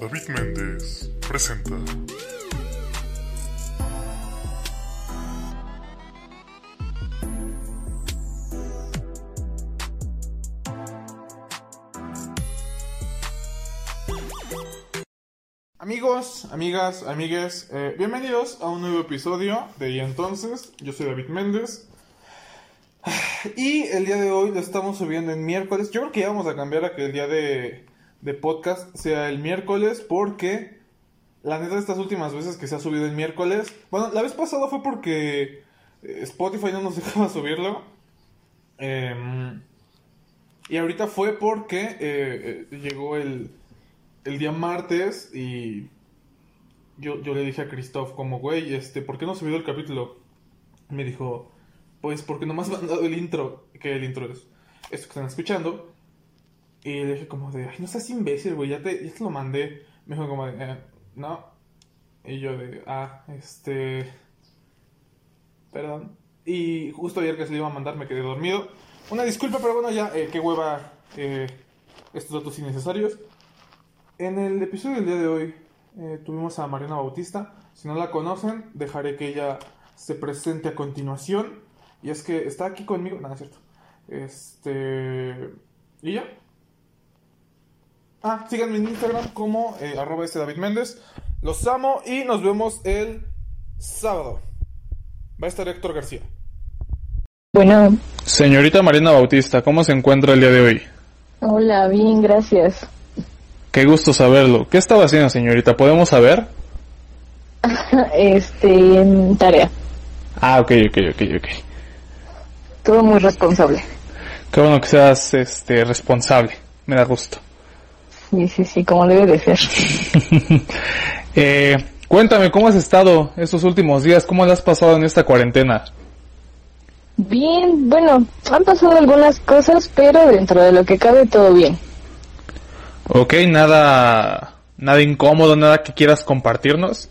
David Méndez presenta. Amigos, amigas, amigues, eh, bienvenidos a un nuevo episodio de Y entonces, yo soy David Méndez. Y el día de hoy lo estamos subiendo en miércoles. Yo creo que ya vamos a cambiar a que el día de, de podcast sea el miércoles porque la neta estas últimas veces que se ha subido el miércoles, bueno, la vez pasada fue porque eh, Spotify no nos dejaba subirlo. Em, y ahorita fue porque eh, eh, llegó el, el día martes y yo, yo le dije a Christoph como, güey, este, ¿por qué no has subido el capítulo? Me dijo, pues porque nomás me han dado el intro, que el intro es esto que están escuchando. Y le dije como de, ay, no seas imbécil, güey, ya te, ya te lo mandé. Me dijo como de, "Eh, no. Y yo de, ah, este... Perdón. Y justo ayer que se lo iba a mandar me quedé dormido. Una disculpa, pero bueno, ya, eh, qué hueva eh, estos datos innecesarios. En el episodio del día de hoy eh, tuvimos a Mariana Bautista. Si no la conocen, dejaré que ella se presente a continuación. Y es que está aquí conmigo. Nada, es cierto. Este. ¿Y ya? Ah, síganme en Instagram como eh, arroba este David Méndez. Los amo y nos vemos el sábado. Va a estar Héctor García. Bueno, Señorita Marina Bautista, ¿cómo se encuentra el día de hoy? hola, bien, gracias. Qué gusto saberlo. ¿Qué estaba haciendo, señorita? ¿Podemos saber? Este, en tarea. Ah, ok, ok, ok, ok. Todo muy responsable. Qué bueno que seas este, responsable. Me da gusto. Sí, sí, sí, como debe de ser. Eh, cuéntame, ¿cómo has estado estos últimos días? ¿Cómo le has pasado en esta cuarentena? Bien, bueno, han pasado algunas cosas, pero dentro de lo que cabe todo bien. Ok, nada, nada incómodo, nada que quieras compartirnos.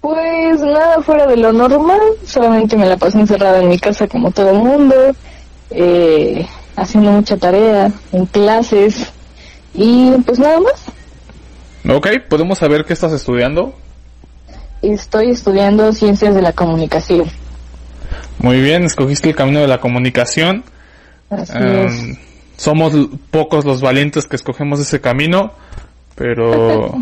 Pues nada fuera de lo normal, solamente me la pasé encerrada en mi casa como todo el mundo, eh, haciendo mucha tarea, en clases, y pues nada más. Ok, ¿podemos saber qué estás estudiando? Estoy estudiando ciencias de la comunicación. Muy bien, escogiste el camino de la comunicación. Así Em, es. somos pocos los valientes que escogemos ese camino, pero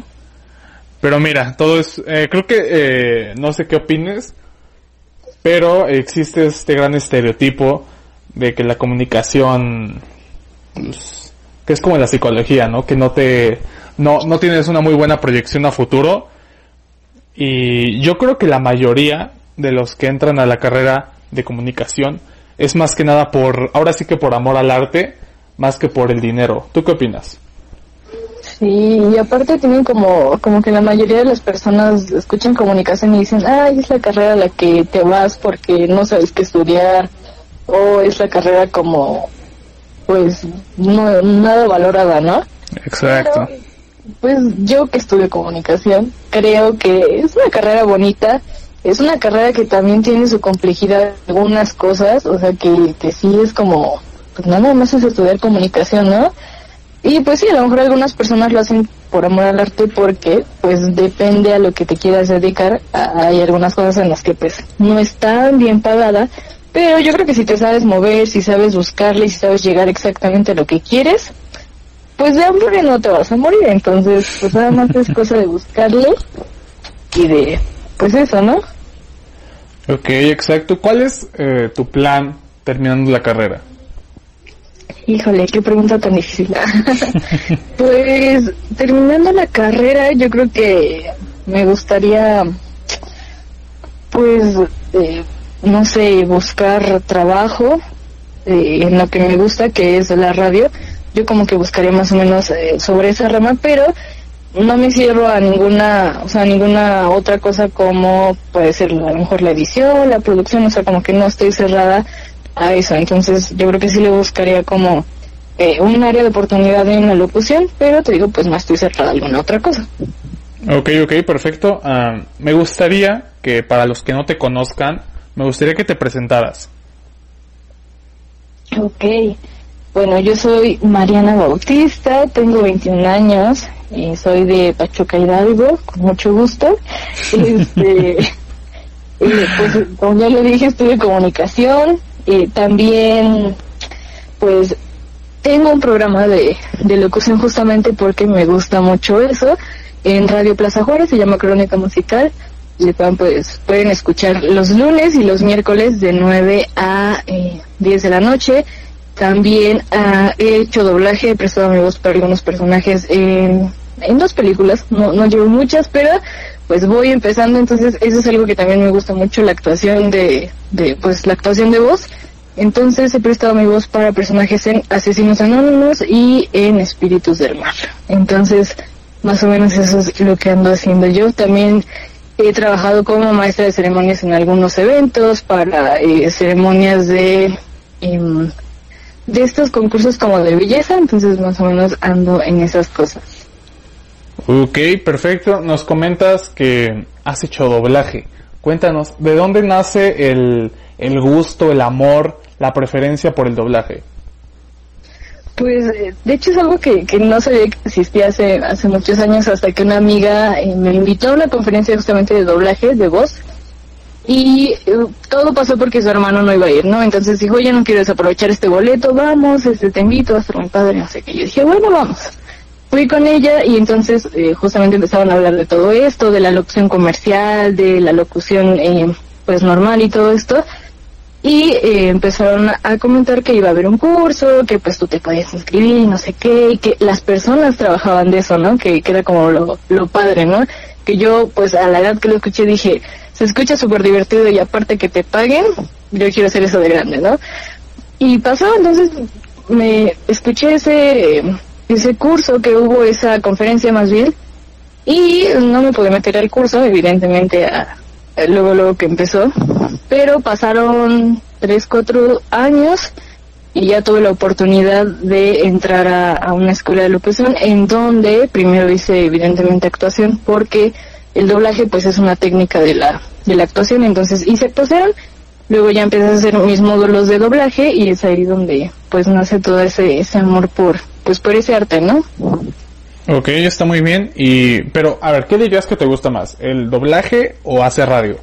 pero mira, todo es eh, creo que eh, no sé qué opines, pero existe este gran estereotipo de que la comunicación pues, que es como la psicología, ¿no? Que no te no no tienes una muy buena proyección a futuro y yo creo que la mayoría de los que entran a la carrera de comunicación es más que nada por, ahora sí que por amor al arte, más que por el dinero. ¿Tú qué opinas? Sí, y aparte tienen como, como que la mayoría de las personas escuchan comunicación y dicen, ay, es la carrera a la que te vas porque no sabes qué estudiar, o es la carrera como, pues, no, nada valorada, ¿no? Exacto. Pero, pues yo que estudio comunicación, creo que es una carrera bonita, es una carrera que también tiene su complejidad en algunas cosas, o sea que, que sí es como, pues nada más es estudiar comunicación, ¿no? Y pues sí, a lo mejor algunas personas lo hacen por amor al arte porque pues depende a lo que te quieras dedicar. Hay algunas cosas en las que pues no es tan bien pagada, pero yo creo que si te sabes mover, si sabes buscarle y si sabes llegar exactamente a lo que quieres, pues de hambre no te vas a morir. Entonces pues nada más es cosa de buscarle y de pues eso, ¿no? Ok, exacto. ¿Cuál es eh, tu plan terminando la carrera? Híjole, qué pregunta tan difícil. pues terminando la carrera, yo creo que me gustaría, pues, eh, no sé, buscar trabajo eh, en lo que me gusta, que es la radio. Yo como que buscaría más o menos eh, sobre esa rama, pero no me cierro a ninguna, o sea, a ninguna otra cosa como puede ser a lo mejor la edición, la producción, o sea, como que no estoy cerrada a eso. Entonces, yo creo que sí le buscaría como eh, un área de oportunidad en la locución, pero te digo, pues no estoy cerrada a alguna otra cosa. Ok, ok, perfecto. Ah, me gustaría que para los que no te conozcan, me gustaría que te presentaras. Ok, bueno, yo soy Mariana Bautista, tengo 21 años, eh, soy de Pachuca Hidalgo, con mucho gusto. Este, eh, pues como ya lo dije, estudio comunicación, eh, también pues tengo un programa de, de locución justamente porque me gusta mucho eso. En Radio Plaza Juárez se llama Crónica Musical. Pueden, pues, pueden escuchar los lunes y los miércoles de 9 a eh, 10 de la noche. También ah, he hecho doblaje, he prestado mi voz para algunos personajes en, en dos películas. No, no llevo muchas, pero pues voy empezando. Entonces eso es algo que también me gusta mucho, la actuación de, de pues la actuación de voz. Entonces he prestado mi voz para personajes en Asesinos Anónimos y en Espíritus del Mar. Entonces, más o menos eso es lo que ando haciendo yo. También he trabajado como maestra de ceremonias en algunos eventos, para eh, ceremonias de, em, de estos concursos como de belleza, entonces más o menos ando en esas cosas. Ok, perfecto. Nos comentas que has hecho doblaje. Cuéntanos, ¿de dónde nace el, el gusto, el amor, la preferencia por el doblaje? Pues eh, de hecho es algo que, que no sabía que existía hace, hace muchos años hasta que una amiga eh, me invitó a una conferencia justamente de doblaje, de voz, y eh, todo pasó porque su hermano no iba a ir, ¿no? Entonces dijo, oye, no quiero desaprovechar este boleto, vamos, este, te invito, va a estar mi padre, no sé qué. Yo dije, bueno, vamos. Fui con ella y entonces eh, justamente empezaron a hablar de todo esto, de la locución comercial, de la locución pues normal y todo esto. Y eh, empezaron a comentar que iba a haber un curso, que pues tú te podías inscribir y no sé qué, y que las personas trabajaban de eso, ¿no? Que, que era como lo, lo padre, ¿no? Que yo pues a la edad que lo escuché dije, se escucha súper divertido y aparte que te paguen, yo quiero hacer eso de grande, ¿no? Y pasó, entonces me escuché ese, ese curso que hubo, esa conferencia más bien, y no me pude meter al curso, evidentemente, a- luego, luego que empezó, pero pasaron tres, cuatro años y ya tuve la oportunidad de entrar a, a una escuela de locución en donde primero hice evidentemente actuación porque el doblaje pues es una técnica de la, de la actuación, entonces hice actuación, luego ya empecé a hacer mis módulos de doblaje y es ahí donde pues nace todo ese, ese amor por, pues por ese arte, ¿no? Ok, está muy bien. Y, pero, a ver, ¿qué dirías que te gusta más? ¿El doblaje o hacer radio?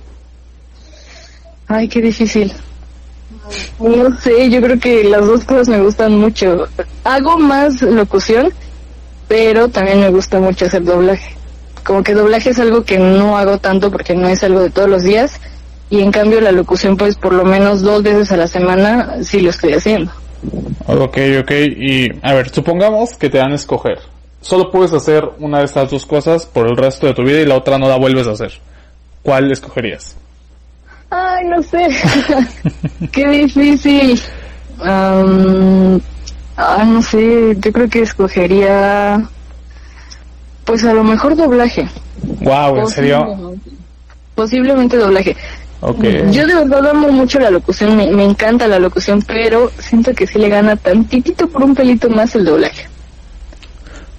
Ay, qué difícil. No sé, yo creo que las dos cosas me gustan mucho. Hago más locución, pero también me gusta mucho hacer doblaje. Como que doblaje es algo que no hago tanto porque no es algo de todos los días. Y en cambio la locución pues por lo menos dos veces a la semana sí lo estoy haciendo. Ok, ok. Y, a ver, supongamos que te dan a escoger. Solo puedes hacer una de estas dos cosas por el resto de tu vida y la otra no la vuelves a hacer. ¿Cuál escogerías? Ay, no sé. Qué difícil. Am, ah, no sé, yo creo que escogería, pues a lo mejor doblaje. Wow, ¿en serio? Posiblemente. Doblaje. Ok. Yo de verdad amo mucho la locución, me, me encanta la locución, pero siento que sí le gana tantitito por un pelito más el doblaje.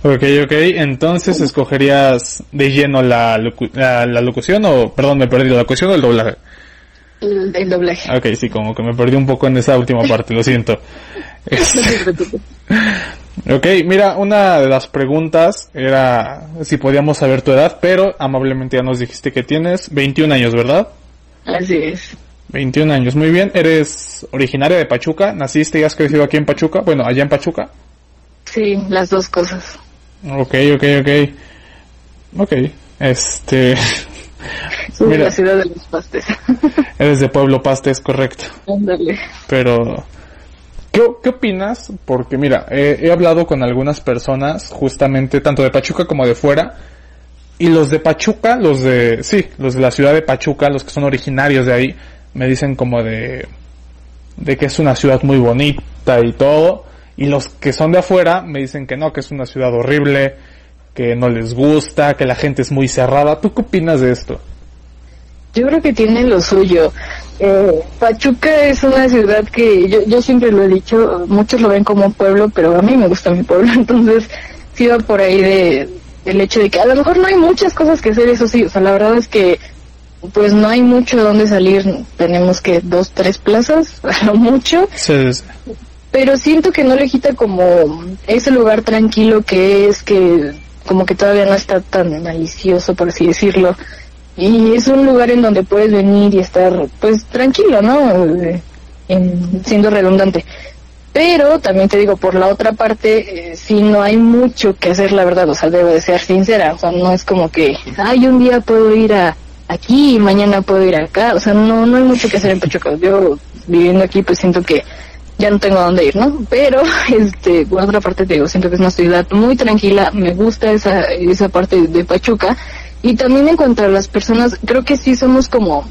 Ok, ok. Entonces, ¿escogerías de lleno la, locu- la, la locución o, perdón, me perdí, la locución o el doblaje? El, el doblaje. Ok, sí, como que me perdí un poco en esa última parte, lo siento. No. Ok, mira, una de las preguntas era si podíamos saber tu edad, pero amablemente ya nos dijiste que tienes 21 años, ¿verdad? Así es. 21 años, muy bien. ¿Eres originaria de Pachuca? ¿Naciste y has crecido aquí en Pachuca? Bueno, allá en Pachuca. Sí, las dos cosas. Ok, ok, ok. Ok, este... Soy de Mira. la ciudad de los pastes. Eres de Pueblo Paste, es correcto. Ándale. Pero, ¿qué, qué opinas? Porque mira, he, he hablado con algunas personas, justamente tanto de Pachuca como de fuera, y los de Pachuca, los de, sí, los de la ciudad de Pachuca, los que son originarios de ahí, me dicen como de, de que es una ciudad muy bonita y todo, y los que son de afuera me dicen que no, que es una ciudad horrible, que no les gusta, que la gente es muy cerrada. ¿Tú qué opinas de esto? Yo creo que tiene lo suyo. Eh, Pachuca es una ciudad que yo, yo siempre lo he dicho, muchos lo ven como un pueblo, pero a mí me gusta mi pueblo, entonces sí va por ahí de el hecho de que a lo mejor no hay muchas cosas que hacer, eso sí, o sea, la verdad es que pues no hay mucho de dónde salir, tenemos que dos, tres plazas, a lo mucho, Se- pero siento que no le quita como ese lugar tranquilo que es, que como que todavía no está tan malicioso, por así decirlo. Y es un lugar en donde puedes venir y estar, pues, tranquilo, ¿no? Eh, en- siendo redundante. Pero también te digo, por la otra parte, eh, sí no hay mucho que hacer, la verdad, o sea, debo de ser sincera, o sea, no es como que, ay, un día puedo ir a aquí y mañana puedo ir acá, o sea, no, no hay mucho que hacer en Pachuca. Yo viviendo aquí, pues siento que ya no tengo a dónde ir, ¿no? Pero, este, por otra parte te digo, siento que es una ciudad muy tranquila, me gusta esa, esa parte de Pachuca, y también en cuanto a las personas, creo que sí somos como,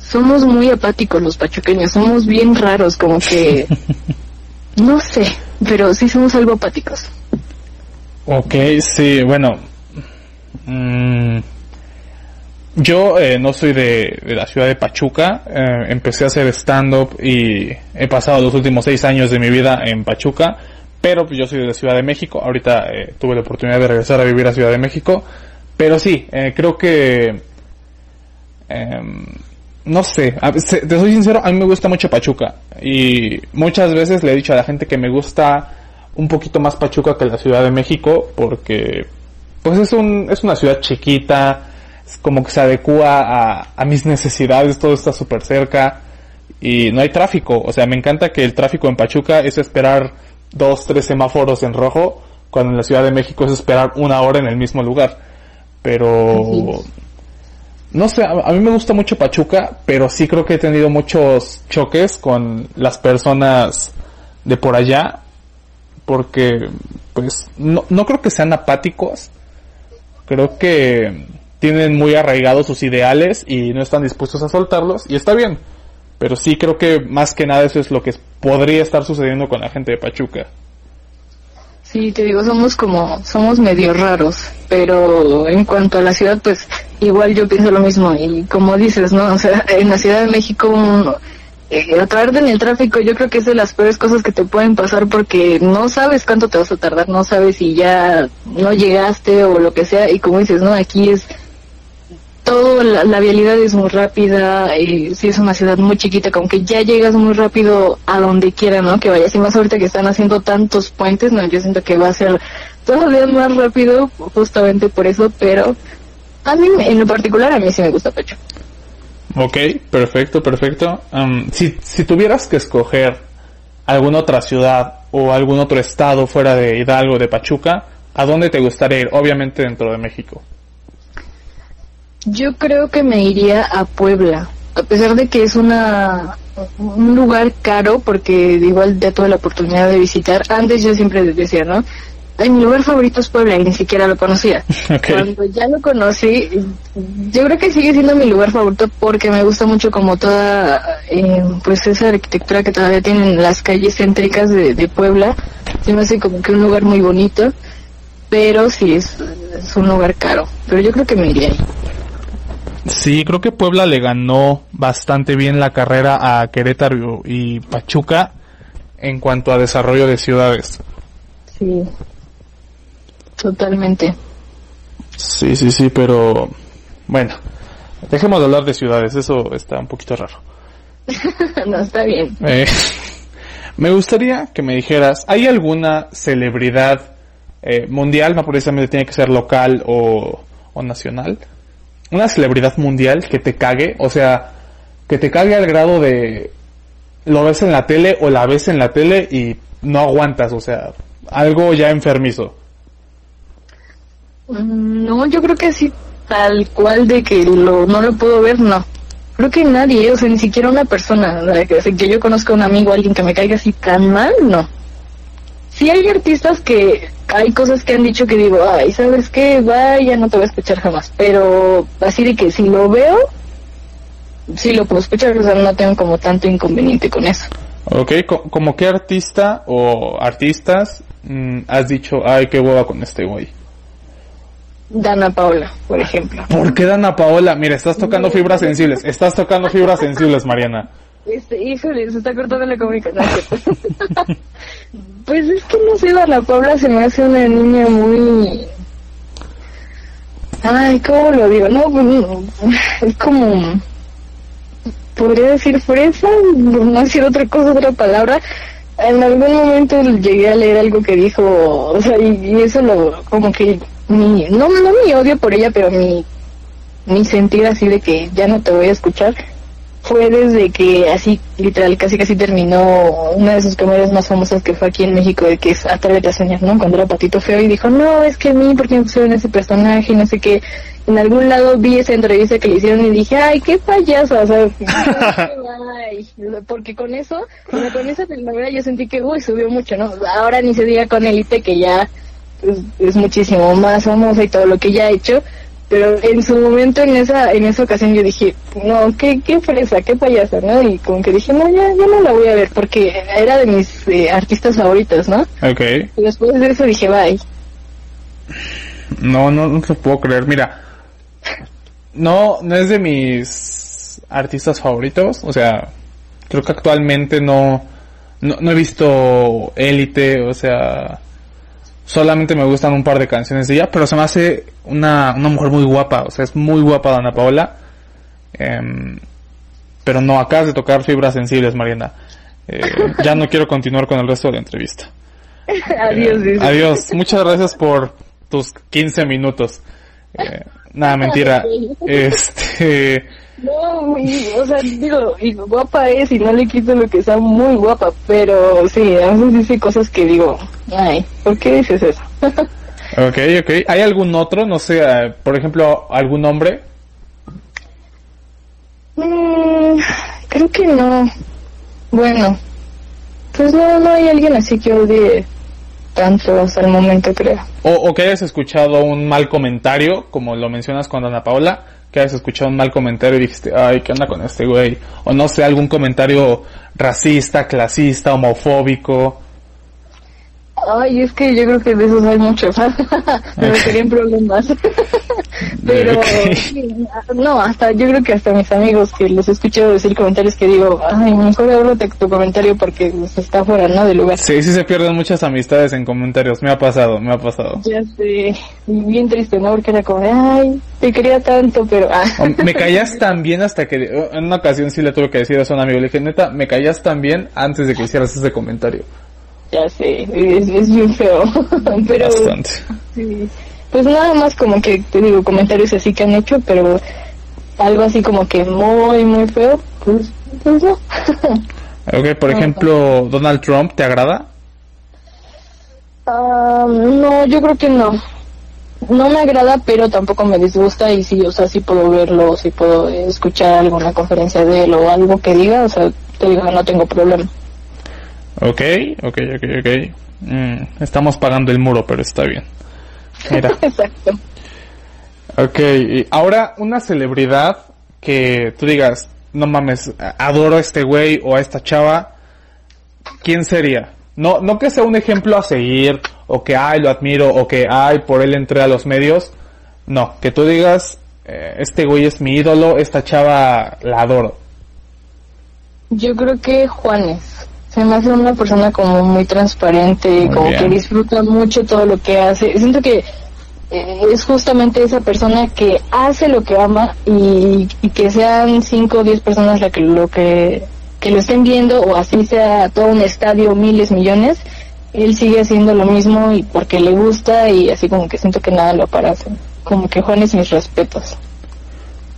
somos muy apáticos los pachuqueños, somos bien raros, como que, no sé, pero sí somos algo apáticos. Ok, sí, bueno. mm, yo eh, no soy de, de la ciudad de Pachuca. eh, empecé a hacer stand-up y he pasado los últimos seis años de mi vida en Pachuca. Pero pues, yo soy de la Ciudad de México. Ahorita eh, tuve la oportunidad de regresar a vivir a Ciudad de México. Pero sí, eh, creo que... em, no sé, se- te soy sincero, a mí me gusta mucho Pachuca. Y muchas veces le he dicho a la gente que me gusta un poquito más Pachuca que la Ciudad de México porque pues es un es una ciudad chiquita, como que se adecua a, a mis necesidades, todo está súper cerca y no hay tráfico, o sea, me encanta que el tráfico en Pachuca es esperar dos, tres semáforos en rojo, cuando en la Ciudad de México es esperar una hora en el mismo lugar. Pero no sé, a, a mí me gusta mucho Pachuca, pero sí creo que he tenido muchos choques con las personas de por allá, porque pues no, no creo que sean apáticos, creo que tienen muy arraigados sus ideales y no están dispuestos a soltarlos, y está bien, pero sí creo que más que nada eso es lo que podría estar sucediendo con la gente de Pachuca. Sí, te digo, somos como, somos medio raros, pero en cuanto a la ciudad, pues igual yo pienso lo mismo, y como dices, ¿no? O sea, en la Ciudad de México, uno, eh, en el tráfico yo creo que es de las peores cosas que te pueden pasar porque no sabes cuánto te vas a tardar, no sabes si ya no llegaste o lo que sea, y como dices, ¿no? Aquí es todo, la, la vialidad es muy rápida, eh, sí es una ciudad muy chiquita, como que ya llegas muy rápido a donde quiera, ¿no? Que vayas, y más ahorita que están haciendo tantos puentes, ¿no? Yo siento que va a ser todavía más rápido, justamente por eso, pero a mí, en lo particular, a mí sí me gusta Pecho. Ok, perfecto, perfecto. Si, si tuvieras que escoger alguna otra ciudad o algún otro estado fuera de Hidalgo, de Pachuca, ¿a dónde te gustaría ir? Obviamente dentro de México. Yo creo que me iría a Puebla, a pesar de que es una un lugar caro, porque igual ya tuve la oportunidad de visitar. Antes yo siempre decía, ¿no? Ay, mi lugar favorito es Puebla y ni siquiera lo conocía. Cuando ya lo conocí, yo creo que sigue siendo mi lugar favorito porque me gusta mucho como toda, eh, pues esa arquitectura que todavía tienen las calles céntricas de, de Puebla. Se me hace como que un lugar muy bonito, pero sí es, es un lugar caro. Pero yo creo que me iría ahí. Sí, creo que Puebla le ganó bastante bien la carrera a Querétaro y Pachuca en cuanto a desarrollo de ciudades. Sí, totalmente. Sí, sí, sí, pero bueno, dejemos de hablar de ciudades, eso está un poquito raro. no, está bien. Eh, me gustaría que me dijeras, ¿hay alguna celebridad eh, mundial, no precisamente tiene que ser local o, o nacional? Una celebridad mundial que te cague, o sea, que te cague al grado de lo ves en la tele o la ves en la tele y no aguantas, o sea, algo ya enfermizo. Mm, No, yo creo que así tal cual de que lo, no lo puedo ver, no. Creo que nadie, o sea, ni siquiera una persona, que, que yo conozca un amigo, alguien que me caiga así tan mal, no. Sí hay artistas que hay cosas que han dicho que digo, ay, ¿sabes qué? Vaya, no te voy a escuchar jamás. Pero así de que si lo veo, sí lo puedo escuchar, o sea, no tengo como tanto inconveniente con eso. Ok, co- ¿como qué artista o artistas mm, has dicho, ay, qué hueva con este güey? Dana Paola, por ejemplo. ¿Por qué Dana Paola? Mira, estás tocando fibras sensibles. Estás tocando fibras sensibles, Mariana. Este, híjole, se está cortando la comunicación. pues es que no sé, Dana Paula se me hace una niña muy... Ay, ¿cómo lo digo? No, pues, es como... Podría decir fresa, no decir otra cosa, otra palabra. En algún momento llegué a leer algo que dijo, o sea, y, y eso lo, como que mi, no, no mi odio por ella, pero mi, mi sentir así de que ya no te voy a escuchar fue desde que así, literal, casi casi terminó una de sus comedias más famosas que fue aquí en México, de que es Atrévete a soñar, ¿no? Cuando era Patito Feo y dijo, no, es que a mí, ¿por qué me pusieron ese personaje? Y no sé qué. En algún lado vi esa entrevista que le hicieron y dije, ay, qué payasa, o sea, porque con eso, con esa telenovela yo sentí que, uy, subió mucho, ¿no? Ahora ni se diga con Elite que ya pues, es muchísimo más famosa y todo lo que ya ha hecho, pero en su momento en esa en esa ocasión yo dije no qué qué fresa qué payasa no y como que dije no ya ya no la voy a ver porque era de mis eh, artistas favoritos no Ok. y después de eso dije bye No, no, no te puedo creer. Mira, no, no es de mis artistas favoritos. O sea, creo que actualmente no, no, no he visto Élite. O sea, solamente me gustan un par de canciones de ella, pero se me hace una, una mujer muy guapa. O sea, es muy guapa Dana Paola. Em, pero no, acabas de tocar fibras sensibles, Mariana. Eh, ya no quiero continuar con el resto de la entrevista. adiós Eh, adiós. Muchas gracias por tus 15 minutos. Eh, nada, mentira. Este, no y, o sea digo y guapa es y no le quito lo que sea muy guapa pero sí a veces dice cosas que digo ay ¿por qué dices eso? ok, ok. ¿Hay algún otro? No sé, eh, por ejemplo, algún hombre. Mm, creo que no. Bueno, pues no, no hay alguien así que odie tanto hasta el momento, creo. O, o que hayas escuchado un mal comentario, como lo mencionas con Ana Paola, que hayas escuchado un mal comentario y dijiste, ay, ¿qué onda con este güey? O no sé, algún comentario racista, clasista, homofóbico. Ay, es que yo creo que de esos hay muchos. Me metería problemas. Pero, Ok. sí, no, hasta yo creo que hasta mis amigos que los escucho decir comentarios que digo, ay, mejor ábrete tu comentario porque pues, está fuera, ¿no? Del lugar. Sí, sí se pierden muchas amistades en comentarios. Me ha pasado, me ha pasado. Ya sé, bien triste, ¿no? Porque era como, de, ay, te quería tanto, pero... Ah. Me caías tan bien hasta que en una ocasión sí le tuve que decir a un amigo. Le dije, neta, me caías tan bien antes de que hicieras ese comentario. Ya sé, es, es bien feo. pero Bastante. sí, pues nada más como que te digo comentarios así que han hecho, pero algo así como que muy, muy feo, pues, pues no. Ok, por ejemplo, Donald Trump, ¿te agrada? Ah, no, yo creo que no. No me agrada, pero tampoco me disgusta y sí, o sea, sí puedo verlo, sí puedo escuchar alguna conferencia de él o algo que diga, o sea, te digo, no tengo problema. Ok, ok, ok, ok. Mm, estamos pagando el muro, pero está bien. Mira. Exacto. Ok, y ahora una celebridad que tú digas, no mames, adoro a este güey o a esta chava, ¿quién sería? No, no que sea un ejemplo a seguir, o que ay lo admiro, o que ay por él entré a los medios. No, que tú digas, eh, este güey es mi ídolo, esta chava la adoro. Yo creo que Juanes. Se me hace una persona como muy transparente, Muy como bien. que disfruta mucho todo lo que hace. Siento que eh, es justamente esa persona que hace lo que ama y, y que sean 5 o 10 personas la que, lo que, que lo estén viendo o así sea todo un estadio, miles, millones. Él sigue haciendo lo mismo y porque le gusta y así como que siento que nada lo para. Como que Juanes mis respetos.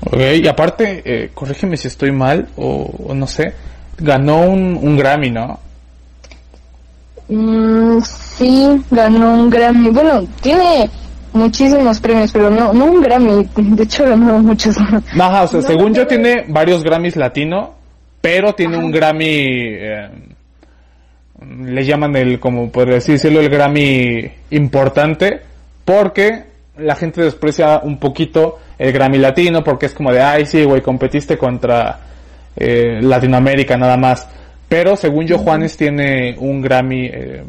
Ok, y aparte, eh, corrígeme si estoy mal, o, o no sé, ganó un, un Grammy, ¿no? Mm, sí, ganó un Grammy. Bueno, tiene muchísimos premios, pero no, no un Grammy. De hecho, ganó muchos. Ajá, o sea, No, según no, yo no. tiene varios Grammys latino, pero tiene un Grammy, eh, le llaman el, como podría así decirlo, el Grammy importante, porque la gente desprecia un poquito el Grammy latino, porque es como de, ay, sí, güey, competiste contra eh, Latinoamérica nada más. Pero según yo, Juanes tiene un Grammy, eh,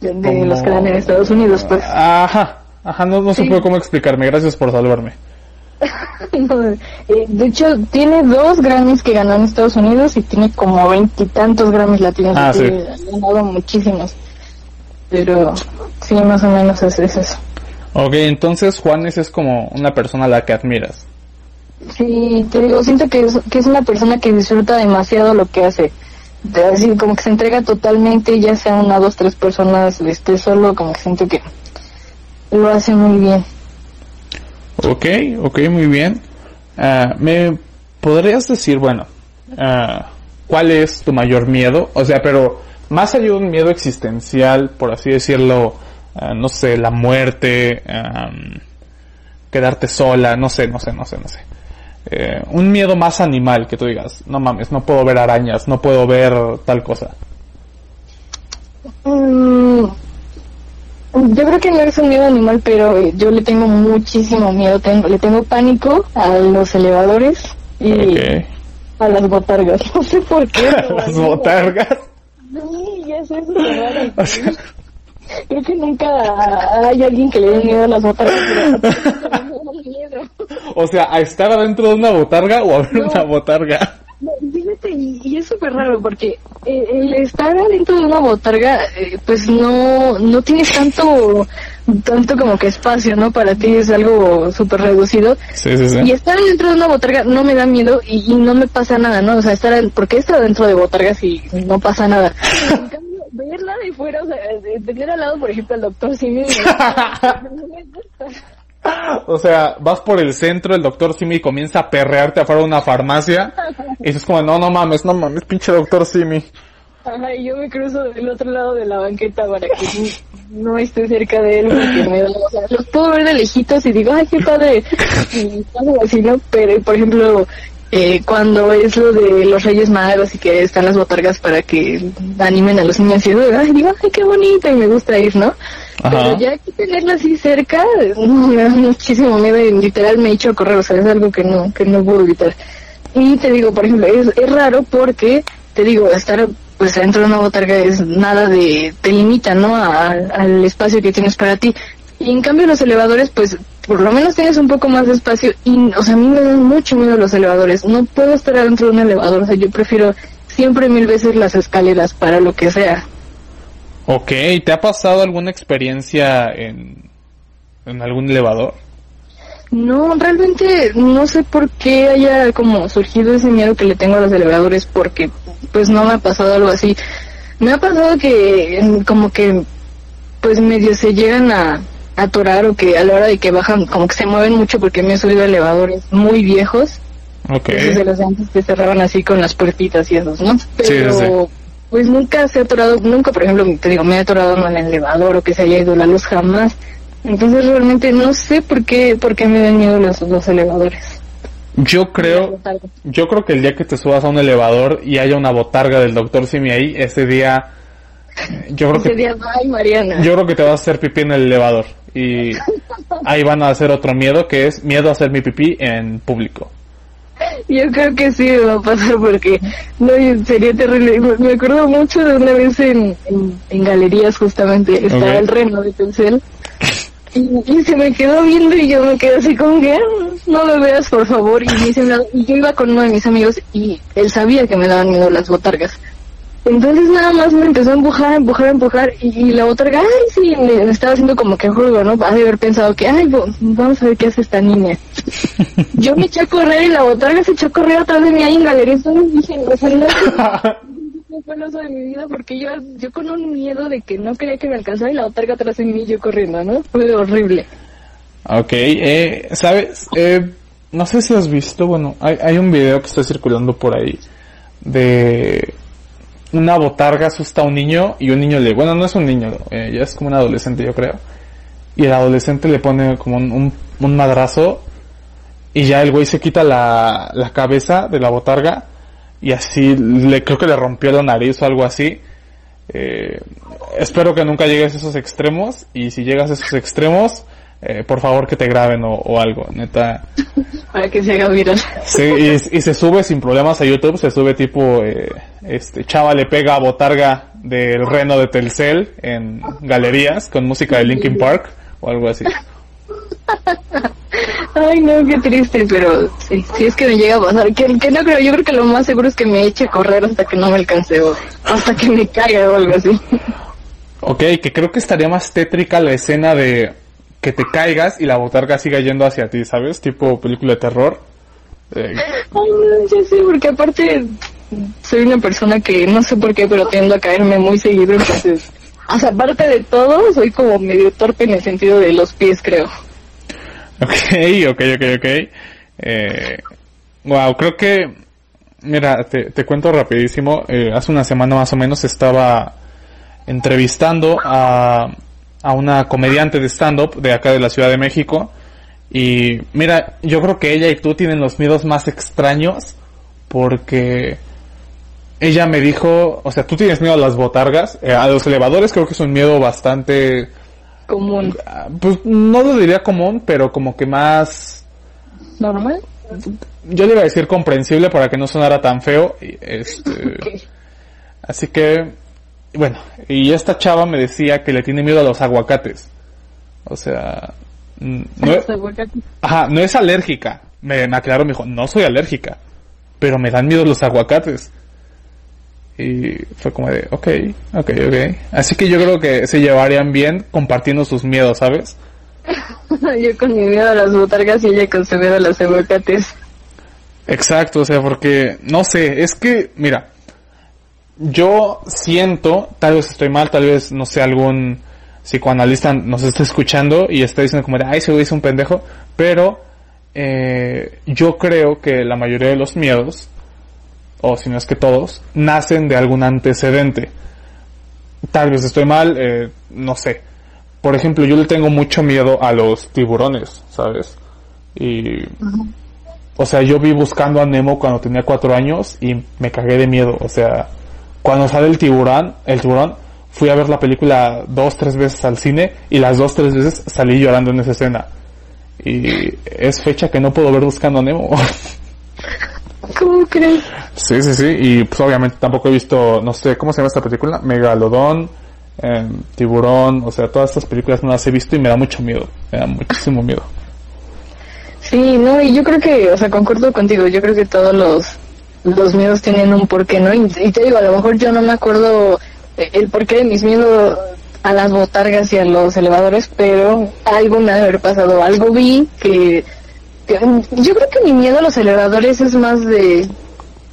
de como- los que dan en Estados Unidos, pues. Ajá, ajá, no, no Sí. supe cómo explicarme, gracias por salvarme. No, eh, de hecho, tiene dos Grammys que ganó en Estados Unidos y tiene como veintitantos Grammys latinos. Ah, sí. Ha ganado muchísimos. Pero sí, más o menos es, es eso. Ok, entonces Juanes es como una persona a la que admiras. Sí, te digo, siento que es, una persona que disfruta demasiado lo que hace. Así como que se entrega totalmente, ya sea una, dos, tres personas, esté solo, como que siento que lo hace muy bien. Ok, ok, muy bien. Ah, ¿Me podrías decir, bueno, ah, cuál es tu mayor miedo? O sea, pero más allá de un miedo existencial, por así decirlo, ah, no sé, la muerte, am, quedarte sola, no sé, no sé, no sé, no sé. Eh, un miedo más animal que tú digas, no mames, no puedo ver arañas, no puedo ver tal cosa. Mm, yo creo que no es un miedo animal, pero yo le tengo muchísimo miedo. Tengo, le tengo pánico a los elevadores y a las botargas. No sé por qué. pero- Las botargas. Sí, ya sé, es Creo que nunca hay alguien que le dé miedo a las botargas. o sea, a estar adentro de una botarga o a ver No. una botarga. No, Fíjate, y, y es súper raro porque eh, el estar adentro de una botarga, eh, pues no, no tienes tanto, tanto como que espacio, ¿no? Para ti es algo súper reducido. Sí, sí, sí. Y estar dentro de una botarga no me da miedo y, y no me pasa nada, ¿no? O sea, estar, porque he estado dentro de botargas y no pasa nada. Verla de fuera, o sea, tener al lado, por ejemplo, al doctor Simi. O sea, vas por el centro, el doctor Simi comienza a perrearte afuera de una farmacia. Y dices como, no, no mames, no mames, pinche doctor Simi. Ajá, y yo me cruzo del otro lado de la banqueta para que no esté cerca de él porque me da, o sea, los puedo ver de lejitos y digo, ay, qué padre, y algo así, ¿no? Pero, por ejemplo, eh, cuando es lo de los Reyes Magos y que están las botargas para que animen a los niños y ay, digo, ay, qué bonito y me gusta ir, ¿no? Ajá. Pero ya que tenerla así cerca, me da muchísimo miedo y literal me echo a correr, o sea, es algo que no, que no puedo evitar. Y te digo, por ejemplo, es, es raro porque, te digo, estar pues dentro de una botarga es nada de, te limita, ¿no? A- al espacio que tienes para ti. Y en cambio los elevadores, pues, por lo menos tienes un poco más de espacio y, o sea, a mí me dan mucho miedo los elevadores. No puedo estar adentro de un elevador, o sea, yo prefiero siempre mil veces las escaleras para lo que sea. Ok, ¿te ha pasado alguna experiencia en, en algún elevador? No, realmente no sé por qué haya como surgido ese miedo que le tengo a los elevadores, porque pues no me ha pasado algo así. Me ha pasado que como que pues medio se llegan a atorar o que a la hora de que bajan como que se mueven mucho porque me he subido a elevadores muy viejos, Ok. esos de los antes que cerraban así con las puertitas y esos, ¿no? Pero sí, sí. pues nunca se ha atorado, nunca por ejemplo te digo, me he atorado en el elevador o que se haya ido la luz jamás. Entonces realmente no sé por qué, por qué me dan miedo los, los elevadores. Yo creo, yo creo que el día que te subas a un elevador y haya una botarga del doctor Simi ahí, ese día, yo creo Ese que, día, ay Mariana. yo creo que te vas a hacer pipí en el elevador. Y ahí van a hacer otro miedo que es miedo a hacer mi pipí en público. Yo creo que sí va a pasar porque no sería terrible. Me- acuerdo mucho de una vez en, en, en galerías justamente, estaba el reno de Telcel y, y se me quedó viendo y yo me quedé así como que "Ah, no lo veas por favor y, me hice un lado. y yo iba con uno de mis amigos y él sabía que me daban miedo las botargas. Entonces nada más me empezó a empujar, a empujar, a empujar y, la botarga, ay sí, me, me estaba haciendo como que juego, ¿no? Ha de haber pensado que, ay, bo- vamos a ver qué hace esta niña. Yo me eché a correr y la botarga se echó a correr atrás de mí ahí en galería. Entonces dije, o sea, no, no fue el oso de mi vida porque yo, yo con un miedo de que no quería que me alcanzara y la botarga atrás de mí y yo corriendo, ¿no? Fue horrible. Ok, eh, ¿sabes? Eh, no sé si has visto, bueno, hay, hay un video que está circulando por ahí de una botarga asusta a un niño y un niño le, bueno, no es un niño, eh, ya es como un adolescente yo creo, y el adolescente le pone como un, madrazo y ya el güey se quita la, la cabeza de la botarga y así le creo que le rompió la nariz o algo así. Eh, espero que nunca llegues a esos extremos y si llegas a esos extremos, eh, por favor que te graben o, o algo, neta. Para que se haga viral. Sí, y, y se sube sin problemas a YouTube, se sube tipo, eh, este, chava le pega a botarga del reno de Telcel en galerías con música de Linkin Park o algo así. Ay, no, qué triste, pero sí, sí es que me llega a pasar. Que, que no creo, yo creo que lo más seguro es que me eche a correr hasta que no me alcance o hasta que me caiga o algo así. Ok, que creo que estaría más tétrica la escena de que te caigas y la botarga siga yendo hacia ti, ¿sabes? Tipo película de terror. Eh, Ay, no, ya sé, porque aparte soy una persona que no sé por qué, pero tiendo a caerme muy seguido, entonces O sea, aparte de todo, soy como medio torpe en el sentido de los pies, creo. Ok, ok, ok, ok. Eh, wow, creo que, mira, te, te cuento rapidísimo. Eh, hace una semana más o menos estaba entrevistando a, a una comediante de stand-up de acá de la Ciudad de México. Y mira, yo creo que ella y tú tienen los miedos más extraños porque ella me dijo, o sea, tú tienes miedo a las botargas, eh, a los elevadores creo que es un miedo bastante, Común. ah, pues no lo diría común, pero como que más, ¿Normal? yo le iba a decir comprensible para que no sonara tan feo. Este, así que, bueno, y esta chava me decía que le tiene miedo a los aguacates. O sea, no, Los aguacates. ajá, no es alérgica. Me, me aclaró, me dijo, no soy alérgica, pero me dan miedo los aguacates. Y fue como de, ok, ok, ok. Así que yo creo que se llevarían bien compartiendo sus miedos, ¿sabes? Yo con mi miedo a las botargas y ella con su miedo a los aguacates. Exacto, o sea, porque, no sé, es que, mira, yo siento, tal vez estoy mal, tal vez, no sé, algún psicoanalista nos está escuchando y está diciendo como de, ay, ese güey es un pendejo, pero eh, yo creo que la mayoría de los miedos, o si no es que todos, nacen de algún antecedente. Tal vez estoy mal, eh, no sé. Por ejemplo, yo le tengo mucho miedo a los tiburones, ¿sabes? Y o sea, yo vi buscando a Nemo cuando tenía cuatro años y me cagué de miedo. O sea, cuando sale el tiburón, el tiburón, fui a ver la película dos, tres veces al cine y las dos, tres veces salí llorando en esa escena. Y es fecha que no puedo ver buscando a Nemo. ¿Cómo crees? sí, sí, sí. Y pues obviamente tampoco he visto, no sé, ¿cómo se llama esta película? Megalodón, eh, Tiburón, o sea, todas estas películas no las he visto y me da mucho miedo. Me da muchísimo miedo. Sí, no, y yo creo que, o sea, concuerdo contigo, yo creo que todos los, los miedos tienen un porqué, ¿no? Y, te digo, a lo mejor yo no me acuerdo eh, el porqué de mis miedos a las botargas y a los elevadores, pero algo me ha de haber pasado, algo vi que, yo creo que mi miedo a los elevadores es más de,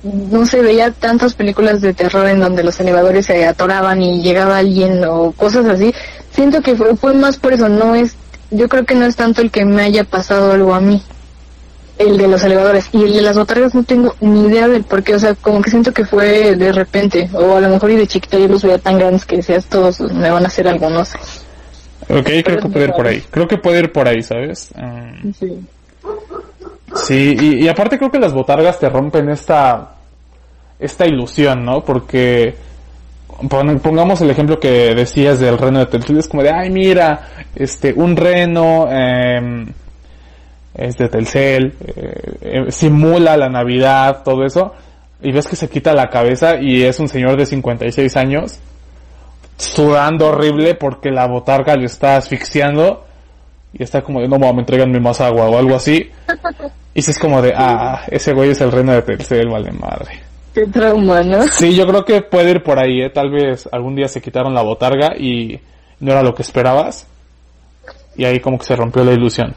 no sé, veía tantas películas de terror en donde los elevadores se atoraban y llegaba alguien o cosas así, siento que fue, fue más por eso, no es, yo creo que no es tanto el que me haya pasado algo a mí, el de los elevadores, y el de las botargas no tengo ni idea del por qué, o sea, como que siento que fue de repente, o a lo mejor y de chiquita yo los veía tan grandes que decías todos me van a hacer algo, no sé. Ok, creo que puede ir por ahí. Creo que puede ir por ahí, ¿sabes? Mm. Sí. Sí, y, y aparte creo que las botargas te rompen esta, esta ilusión, ¿no? Porque pon- pongamos el ejemplo que decías del reno de Telcel, es como de, ay, mira, este, un reno, em, es de Telcel, eh, eh, simula la Navidad, todo eso, y ves que se quita la cabeza y es un señor de 56 años, sudando horrible porque la botarga le está asfixiando, y está como de, no mames, tráiganme más agua o algo así. Y si es como de, ah, ese güey es el reino de Telcel, vale madre. Qué trauma, ¿no? Sí, yo creo que puede ir por ahí, ¿eh? Tal vez algún día se quitaron la botarga y no era lo que esperabas. Y ahí como que se rompió la ilusión.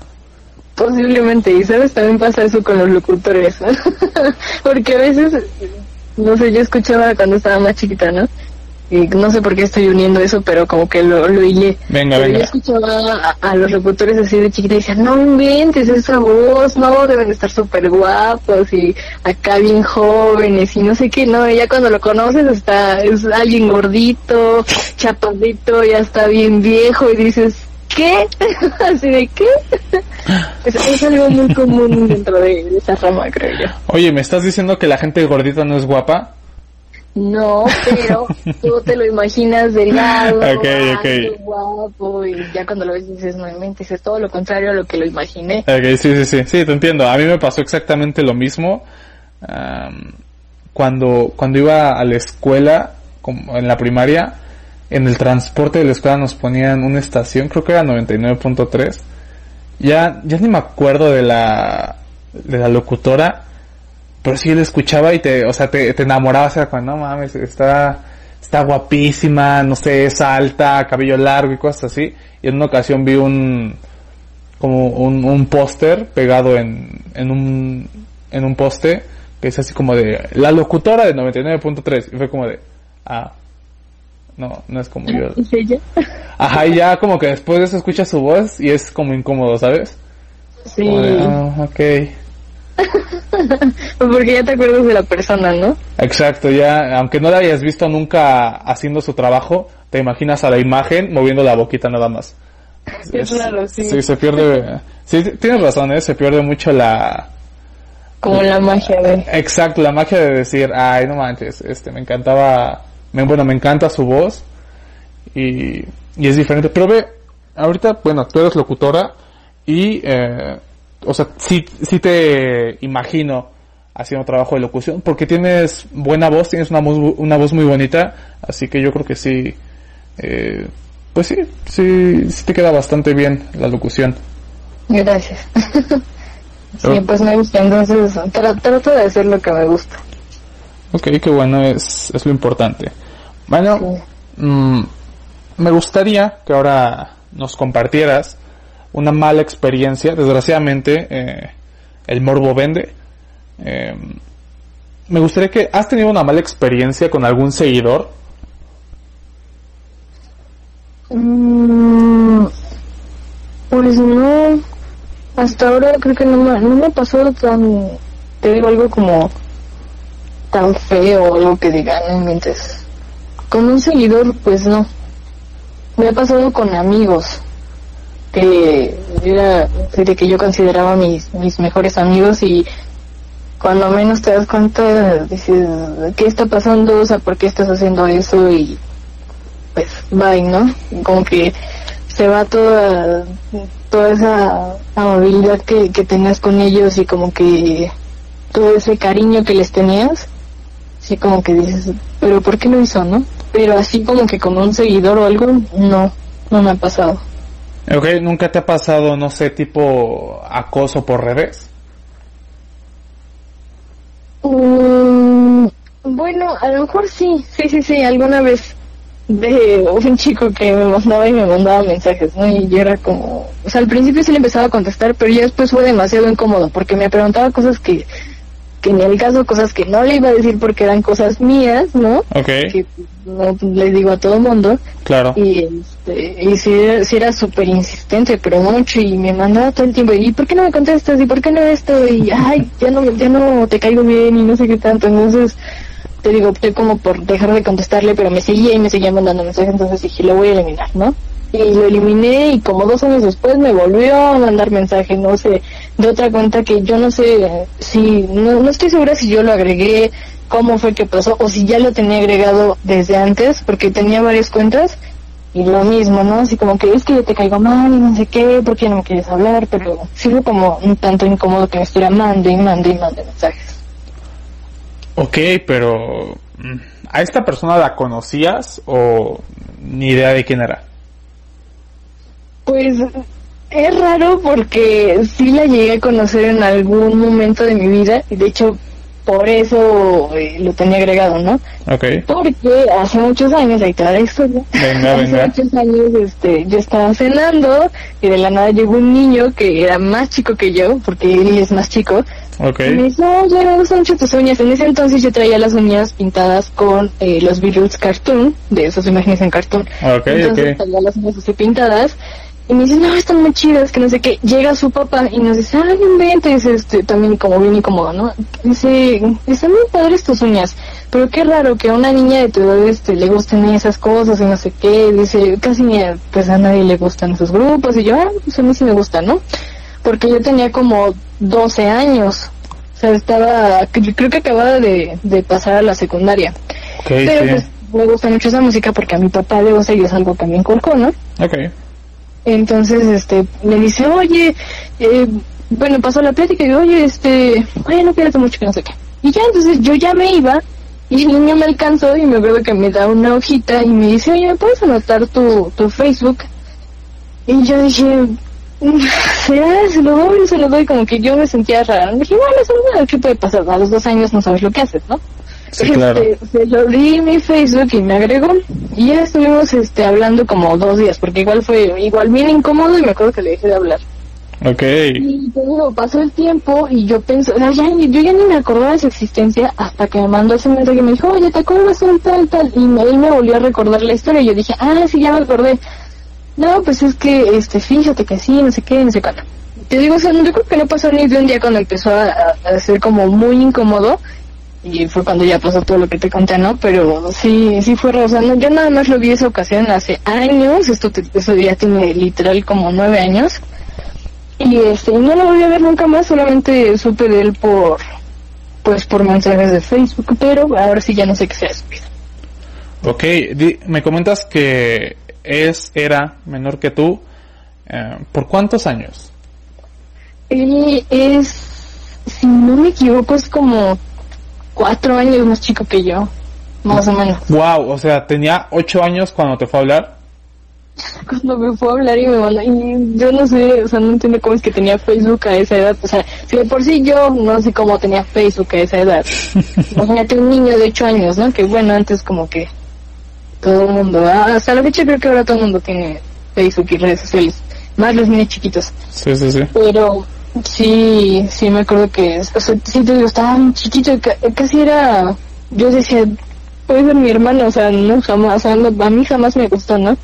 Posiblemente, y sabes, también pasa eso con los locutores, ¿no? Porque a veces, no sé, yo escuchaba cuando estaba más chiquita, ¿no? Y no sé por qué estoy uniendo eso, pero como que lo, lo hilé. Venga, venga. Yo escuchaba a, a los locutores así de chiquita y decían, no inventes esa voz, no, deben estar súper guapos y acá bien jóvenes y no sé qué, no, y ya cuando lo conoces está, es alguien gordito, chapadito, ya está bien viejo y dices, ¿qué? así de qué? es, es algo muy común dentro de esa rama, creo yo. Oye, ¿me estás diciendo que la gente gordita no es guapa? No, pero tú te lo imaginas delgado, Ok, alto, ok. guapo, y ya cuando lo ves dices, no es todo lo contrario a lo que lo imaginé. Ok, sí, sí, sí, sí, te entiendo. A mí me pasó exactamente lo mismo. cuando, cuando iba a la escuela, como en la primaria, en el transporte de la escuela nos ponían una estación, creo que era 99.3. Ya, ya ni me acuerdo de la, de la locutora, pero sí la escuchaba y te, o sea, te, te enamorabas, era cuando, no mames, está, está guapísima, no sé, es alta, cabello largo y cosas así. Y en una ocasión vi un, como un, un póster pegado en, en un, en un poste que es así como de la locutora de 99.3 y fue como de, ah, no, no es como yo. ¿Es ella? Ajá, y ya como que después de eso escuchas su voz y es como incómodo, ¿sabes? Sí. De, ok. Porque ya te acuerdas de la persona, ¿no? Exacto, ya, aunque no la hayas visto nunca haciendo su trabajo, te imaginas a la imagen moviendo la boquita nada más. Es raro, sí. Sí, se pierde, sí, tienes razón, ¿eh? se pierde mucho la, Como la magia de... exacto, la magia de decir, ay, no manches, este, me encantaba, me, bueno, me encanta su voz y, y es diferente, pero ve, ahorita, bueno, tú eres locutora y, eh, o sea, sí, sí te imagino haciendo trabajo de locución, porque tienes buena voz, tienes una voz, una voz muy bonita, así que yo creo que sí, eh, pues sí, sí, sí te queda bastante bien la locución. Gracias. sí, pues me gusta, entonces tra- trato de hacer lo que me gusta. Ok, qué bueno, es, es lo importante. Bueno, Sí. mm, me gustaría que ahora nos compartieras una mala experiencia. Desgraciadamente, eh, el morbo vende. Eh, me gustaría que... ¿Has tenido una mala experiencia con algún seguidor? Mm, pues no, hasta ahora creo que no me, no me pasó tan, te digo algo como tan feo o algo que digan, no inventes. Con un seguidor, pues no. Me ha pasado con amigos que era de que yo consideraba mis, mis mejores amigos y cuando menos te das cuenta dices, ¿qué está pasando? O sea, ¿por qué estás haciendo eso? Y pues bye, ¿no? Como que se va toda, toda esa amabilidad que, que tenías con ellos y como que todo ese cariño que les tenías, sí como que dices, pero ¿por qué lo hizo, no? Pero así como que como un seguidor o algo, no, no me ha pasado. Ok, ¿nunca te ha pasado, no sé, tipo acoso por redes? Mm, bueno, a lo mejor sí, sí, sí, sí, alguna vez de un chico que me mandaba y me mandaba mensajes, ¿no? Y yo era como, o sea, al principio sí le empezaba a contestar, pero ya después fue demasiado incómodo porque me preguntaba cosas que, que ni al caso, cosas que no le iba a decir porque eran cosas mías, ¿no? Ok, Que no les digo a todo mundo. claro. Y, este, y sí, era- sí era súper insistente, pero mucho, y me mandaba todo el tiempo, ¿y por qué no me contestas? ¿Y por qué no esto? Y, ay, ya no, ya no te caigo bien y no sé qué tanto. Entonces, te digo, opté como por dejar de contestarle, pero me seguía y me seguía mandando mensajes, entonces dije, lo voy a eliminar, ¿no? Y lo eliminé y como dos años después me volvió a mandar mensajes, no sé, de otra cuenta que yo no sé si, no, no estoy segura si yo lo agregué, cómo fue que pasó, o si ya lo tenía agregado desde antes, porque tenía varias cuentas, y lo mismo, ¿no? Así como que es que yo te caigo mal y no sé qué, porque no me quieres hablar, pero fue como un tanto incómodo que me estuviera mande y mande y mande mensajes. Ok, pero ¿a esta persona la conocías o ni idea de quién era? Pues es raro porque sí la llegué a conocer en algún momento de mi vida y de hecho por eso eh, lo tenía agregado, ¿no? Ok, Porque hace muchos años, ahí te va la historia. Venga, hace venga. muchos años este, yo estaba cenando y de la nada llegó un niño que era más chico que yo, porque él es más chico, ok, y me dice, oye, me gustan mucho tus uñas. En ese entonces yo traía las uñas pintadas con eh, los Beatles cartoon, de esas imágenes en cartoon. ok, Entonces traía las uñas así pintadas. Y me dice, no, están muy chidas, que no sé qué. Llega su papá y nos dice, ay, inventes, este, también como bien incómodo, ¿no? Dice, están muy padres tus uñas, pero qué raro que a una niña de tu edad, este, le gusten esas cosas y no sé qué. Dice, casi ni a, pues a nadie le gustan esos grupos. Y yo, ah, pues a mí sí me gustan, ¿no? Porque yo tenía como 12 años. O sea, estaba, yo creo que acababa de, de pasar a la secundaria. Pero sí. pues me gusta mucho esa música porque a mi papá le gusta y es algo que me inculcó, ¿no? Ok, Entonces, este, me dice, oye, eh, bueno, pasó la plática y yo, oye, este, bueno, cuídate mucho que no sé qué. Y ya, entonces yo ya me iba y el niño me alcanzó y me veo que me da una hojita y me dice, oye, ¿me puedes anotar tu, tu Facebook? Y yo dije, "Mm. Se lo doy, se lo doy, como que yo me sentía rara. dije, bueno, eso no, ¿qué puede pasar? A los dos años no sabes lo que haces, ¿no? Sí, claro. Este, se lo di mi Facebook y me agregó y ya estuvimos este hablando como dos días porque igual fue igual bien incómodo y me acuerdo que le dejé de hablar Ok. Y te digo, pasó el tiempo y yo pensé, o sea, ya, yo ya ni me acordaba de su existencia hasta que me mandó ese mensaje y me dijo, oye, ¿te acuerdas un tal, tal? Y me, él me volvió a recordar la historia y yo dije, ah, sí, ya me acordé. No, pues es que, este, fíjate que sí, no sé qué, no sé cuánto. Te digo, o sea, yo creo que no pasó ni de un día cuando empezó a, a- a ser como muy incómodo y fue cuando ya pasó todo lo que te conté, ¿no? Pero sí, sí fue, o sea, no, yo nada más lo vi esa ocasión hace años, esto, te- eso ya tiene literal como nueve años. Y este, no lo volví a ver nunca más, solamente supe de él por, pues por mensajes de Facebook, pero ahora sí ya no sé qué sea su vida. Ok, di- me comentas que es, era menor que tú. eh, ¿Por cuántos años? Él es, si no me equivoco, es como cuatro años más chico que yo, más o menos. Wow, o sea, tenía ocho años cuando te fue a hablar. Cuando me fue a hablar y me mandó, y yo no sé, o sea, no entiendo cómo es que tenía Facebook a esa edad, o sea, si de por sí yo no sé cómo tenía Facebook a esa edad. Imagínate un niño de ocho años, ¿no? Que bueno, antes como que todo el mundo, ah, hasta la fecha creo que ahora todo el mundo tiene Facebook y redes sociales, más los niños chiquitos. Sí, sí, sí. Pero sí, sí me acuerdo que, o sea, sí te digo, estaba muy chiquito, casi era, yo decía, puede ser mi hermano, o sea, no jamás, o sea, no- a mí jamás me gustó, ¿no?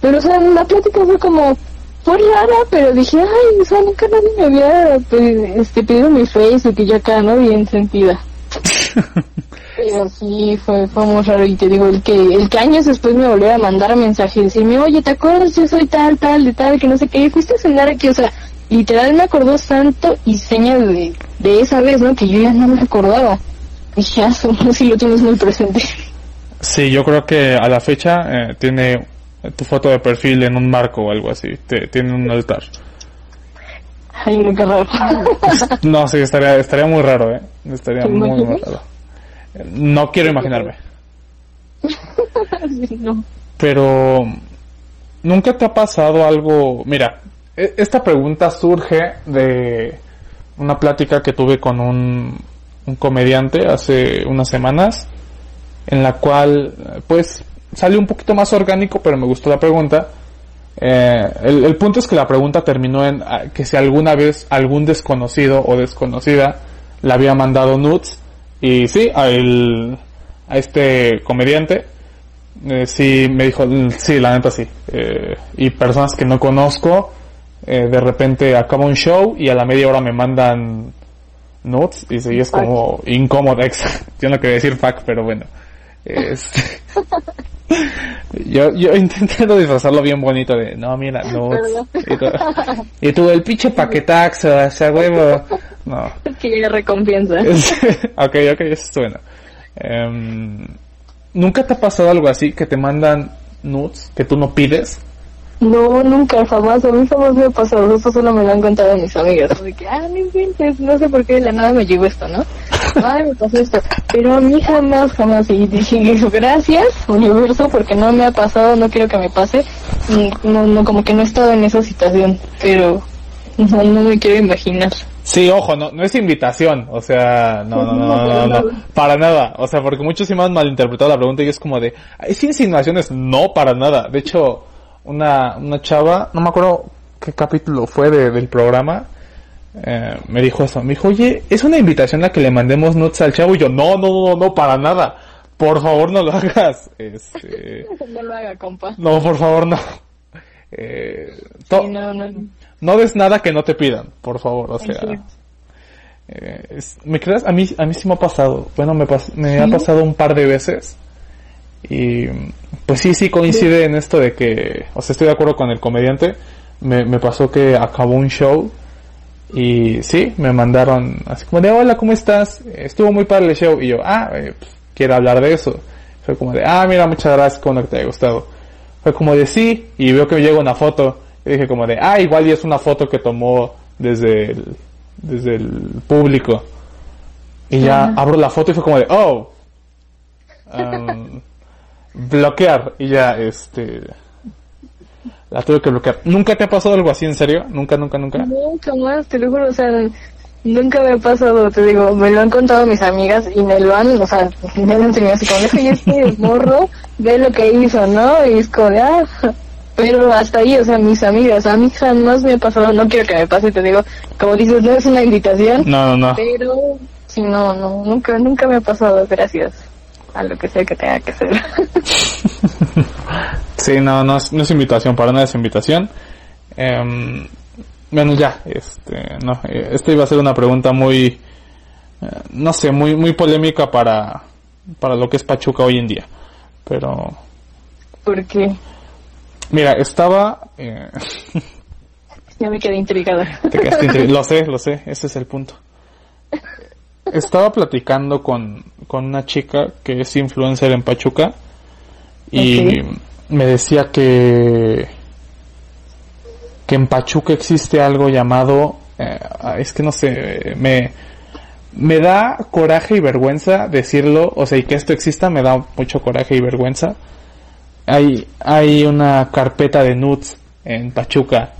Pero, o sea, la plática fue como, fue rara, pero dije, ay, o sea, nunca nadie me había este, pedido mi Facebook y yo acá, ¿no? Bien sentida. Pero sí, fue, fue muy raro y te digo, el que, el que años después me volvió a mandar mensaje y decirme, oye, ¿te acuerdas? Yo soy tal, tal, de tal, que no sé qué, y fuiste a cenar aquí, o sea, literal me acordó santo y seña de, de esa vez, ¿no? Que yo ya no me acordaba. Y ya, si lo tienes muy presente. Sí, yo creo que a la fecha eh, tiene tu foto de perfil en un marco o algo así. Te, tiene un altar. Ay, no, qué raro. No, sí, estaría, estaría muy raro, ¿eh? Estaría ¿Te muy, muy raro. No quiero imaginarme. Sí, no. Pero, ¿nunca te ha pasado algo? Mira, esta pregunta surge de una plática que tuve con un, comediante hace unas semanas, en la cual, pues, salió un poquito más orgánico, pero me gustó la pregunta. Eh, el, el punto es que la pregunta terminó en ah, que si alguna vez algún desconocido o desconocida le había mandado nudes y sí, a, a este comediante eh, sí me dijo, "Mm, sí, la neta sí. Eh, y personas que no conozco, eh, de repente acaba un show y a la media hora me mandan nudes y sí, es como incómodo. Yo no quería decir fuck, pero bueno. Este, yo, yo intentando disfrazarlo bien bonito de, no, mira, nudes. Y tú, y tú, el pinche paquetaxo, o sea, huevo. No. Que recompensa. ok, ok, eso es bueno. Em, ¿Nunca te ha pasado algo así que te mandan nudes que tú no pides? No, nunca, jamás, a mí jamás me ha pasado, esto solo me lo han contado mis amigas, de que, ah, no inventes, no sé por qué de la nada me llegó esto, ¿no? Ay, me pasó esto, pero a mí jamás, jamás, y dije, gracias, universo, porque no me ha pasado, no quiero que me pase, no, no, como que no he estado en esa situación, pero no, no me quiero imaginar. Sí, ojo, no, no es invitación, o sea, no, no, no, no, no, no, para nada, o sea, porque muchos sí me han malinterpretado la pregunta y es como de, ¿es insinuaciones? No, para nada, de hecho, una, una chava, no me acuerdo qué capítulo fue de- del programa, eh, me dijo eso, me dijo, oye, ¿es una invitación a que le mandemos nudes al chavo? Y yo, no, no, no, no, para nada, por favor no lo hagas, este, No lo haga, compa. no, por favor no. Eh, to- Sí, no, no. no des nada que no te pidan, por favor, o sea. Sí. eh, es- ¿Me creas? A mí, a mí sí me ha pasado. Bueno, me, pas- me ha pasado un par de veces. Y pues sí, sí coincide en esto de que, o sea, estoy de acuerdo con el comediante. Me, me pasó que acabó un show y sí, me mandaron así como de, hola, ¿cómo estás? Estuvo muy padre el show. Y yo, ah, eh, pues, quiero hablar de eso. Fue como de, ah, mira, muchas gracias, como que te haya gustado. Fue como de sí, y veo que me llega una foto. Y dije como de, ah, igual y es una foto que tomó desde el, desde el público. Y ya abro la foto y fue como de, oh, um, bloquear. Y ya, este, la tuve que bloquear. ¿Nunca te ha pasado algo así en serio? ¿Nunca, nunca, nunca? Nunca más, te lo juro, o sea, nunca me ha pasado, te digo, me lo han contado mis amigas y me lo han, o sea, me han enseñado así como, oye, este morro, ve lo que hizo, ¿no? Y es como ah, pero hasta ahí, o sea, mis amigas, a mí jamás me ha pasado, no quiero que me pase, te digo, como dices, no es una invitación, No, no, no. pero sí, no, no, nunca, nunca me ha pasado, gracias a lo que sea que tenga que ser. Sí, no, no es, no es invitación, para nada es invitación. Em, bueno, ya, este, no, eh, esta iba a ser una pregunta muy, eh, no sé, muy, muy polémica para, para lo que es Pachuca hoy en día. Pero, Porque mira, estaba, eh, ya me quedé intrigada. Lo sé, lo sé, ese es el punto. Estaba platicando con, con una chica que es influencer en Pachuca y me decía que que en Pachuca existe algo llamado eh, ah, es que no sé me me da coraje y vergüenza decirlo o sea y que esto exista me da mucho coraje y vergüenza. Hay hay una carpeta de nudes en Pachuca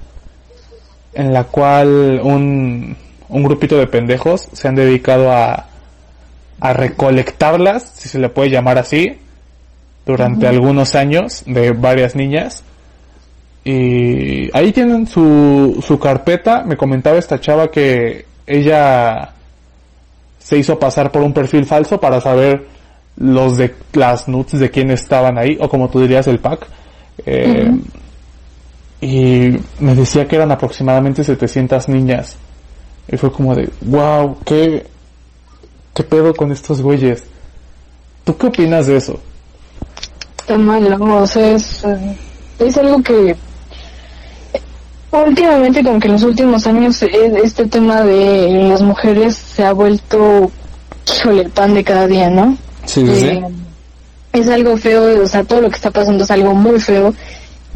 en la cual un, un grupito de pendejos se han dedicado a, a recolectarlas, si se le puede llamar así, durante algunos años de varias niñas. Y ahí tienen su, su carpeta. Me comentaba esta chava que ella se hizo pasar por un perfil falso para saber los de las nudes de quién estaban ahí, o como tú dirías, el pack. Eh, y me decía que eran aproximadamente 700 niñas. Y fue como de, wow, ¿qué, qué pedo con estos güeyes? ¿Tú qué opinas de eso? Está mal, ¿no? o sea, es, es algo que últimamente, como que en los últimos años, eh, este tema de las mujeres se ha vuelto, híjole, el pan de cada día, ¿no? Sí, Eh, es algo feo, o sea, todo lo que está pasando es algo muy feo.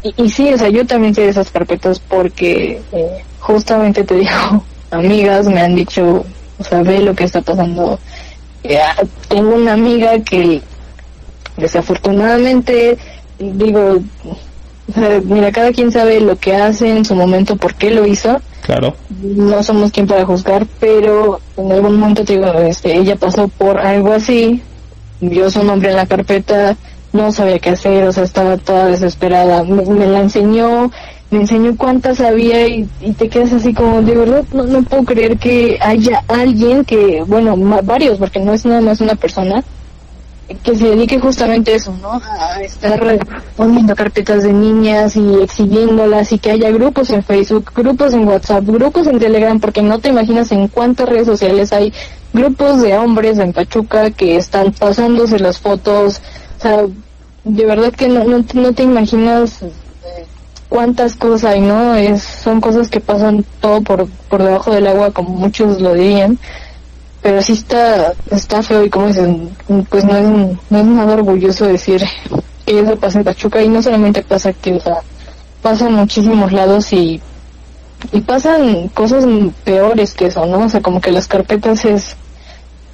Y, y sí, o sea, yo también sé de esas carpetas porque eh, justamente te digo, amigas me han dicho, o sea, ve lo que está pasando. Eh, ah, tengo una amiga que desafortunadamente, digo, mira, cada quien sabe lo que hace en su momento, por qué lo hizo Claro. no somos quien para juzgar, pero en algún momento te digo, este, ella pasó por algo así, vio su nombre en la carpeta, no sabía qué hacer, o sea, estaba toda desesperada, me, me la enseñó, me enseñó cuántas había y, te quedas así como, de verdad, no, no puedo creer que haya alguien que, bueno, varios, porque no es nada más una persona, que se dedique justamente a eso, ¿no? A estar poniendo carpetas de niñas y exhibiéndolas y que haya grupos en Facebook, grupos en WhatsApp, grupos en Telegram, porque no te imaginas en cuántas redes sociales hay grupos de hombres en Pachuca que están pasándose las fotos, o sea, de verdad que no, no, no te imaginas cuántas cosas hay, ¿no? Es, son cosas que pasan todo por, por debajo del agua, como muchos lo dirían pero sí está está feo y como dicen pues no es no es nada orgulloso decir que eso pasa en Pachuca y no solamente pasa aquí o sea pasa en muchísimos lados y y pasan cosas peores que eso no o sea como que las carpetas es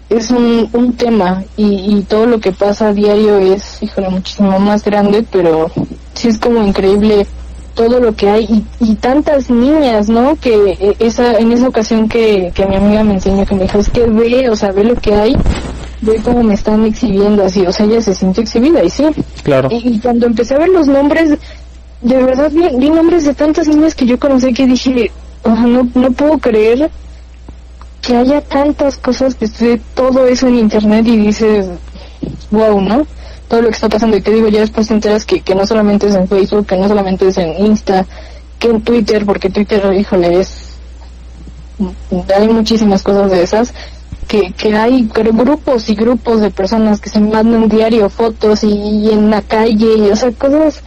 es un, un tema y, y todo lo que pasa a diario es híjole muchísimo más grande pero sí es como increíble todo lo que hay y, y tantas niñas, ¿no? Que eh, esa en esa ocasión que, que mi amiga me enseñó que me dijo, es que ve, o sea, ve lo que hay, ve cómo me están exhibiendo así, o sea, ella se siente exhibida y sí. Claro. Y, y cuando empecé a ver los nombres, de verdad vi, vi nombres de tantas niñas que yo conocí que dije, o sea, no, no puedo creer que haya tantas cosas que esté todo eso en internet y dices, wow, ¿no? Todo lo que está pasando. Y te digo, ya después te enteras que, que no solamente es en Facebook, que no solamente es en Insta, que en Twitter, porque Twitter, híjole, es. Hay muchísimas cosas de esas. Que, que hay gru- grupos y grupos de personas que se mandan diario fotos y, en la calle, y, o sea, cosas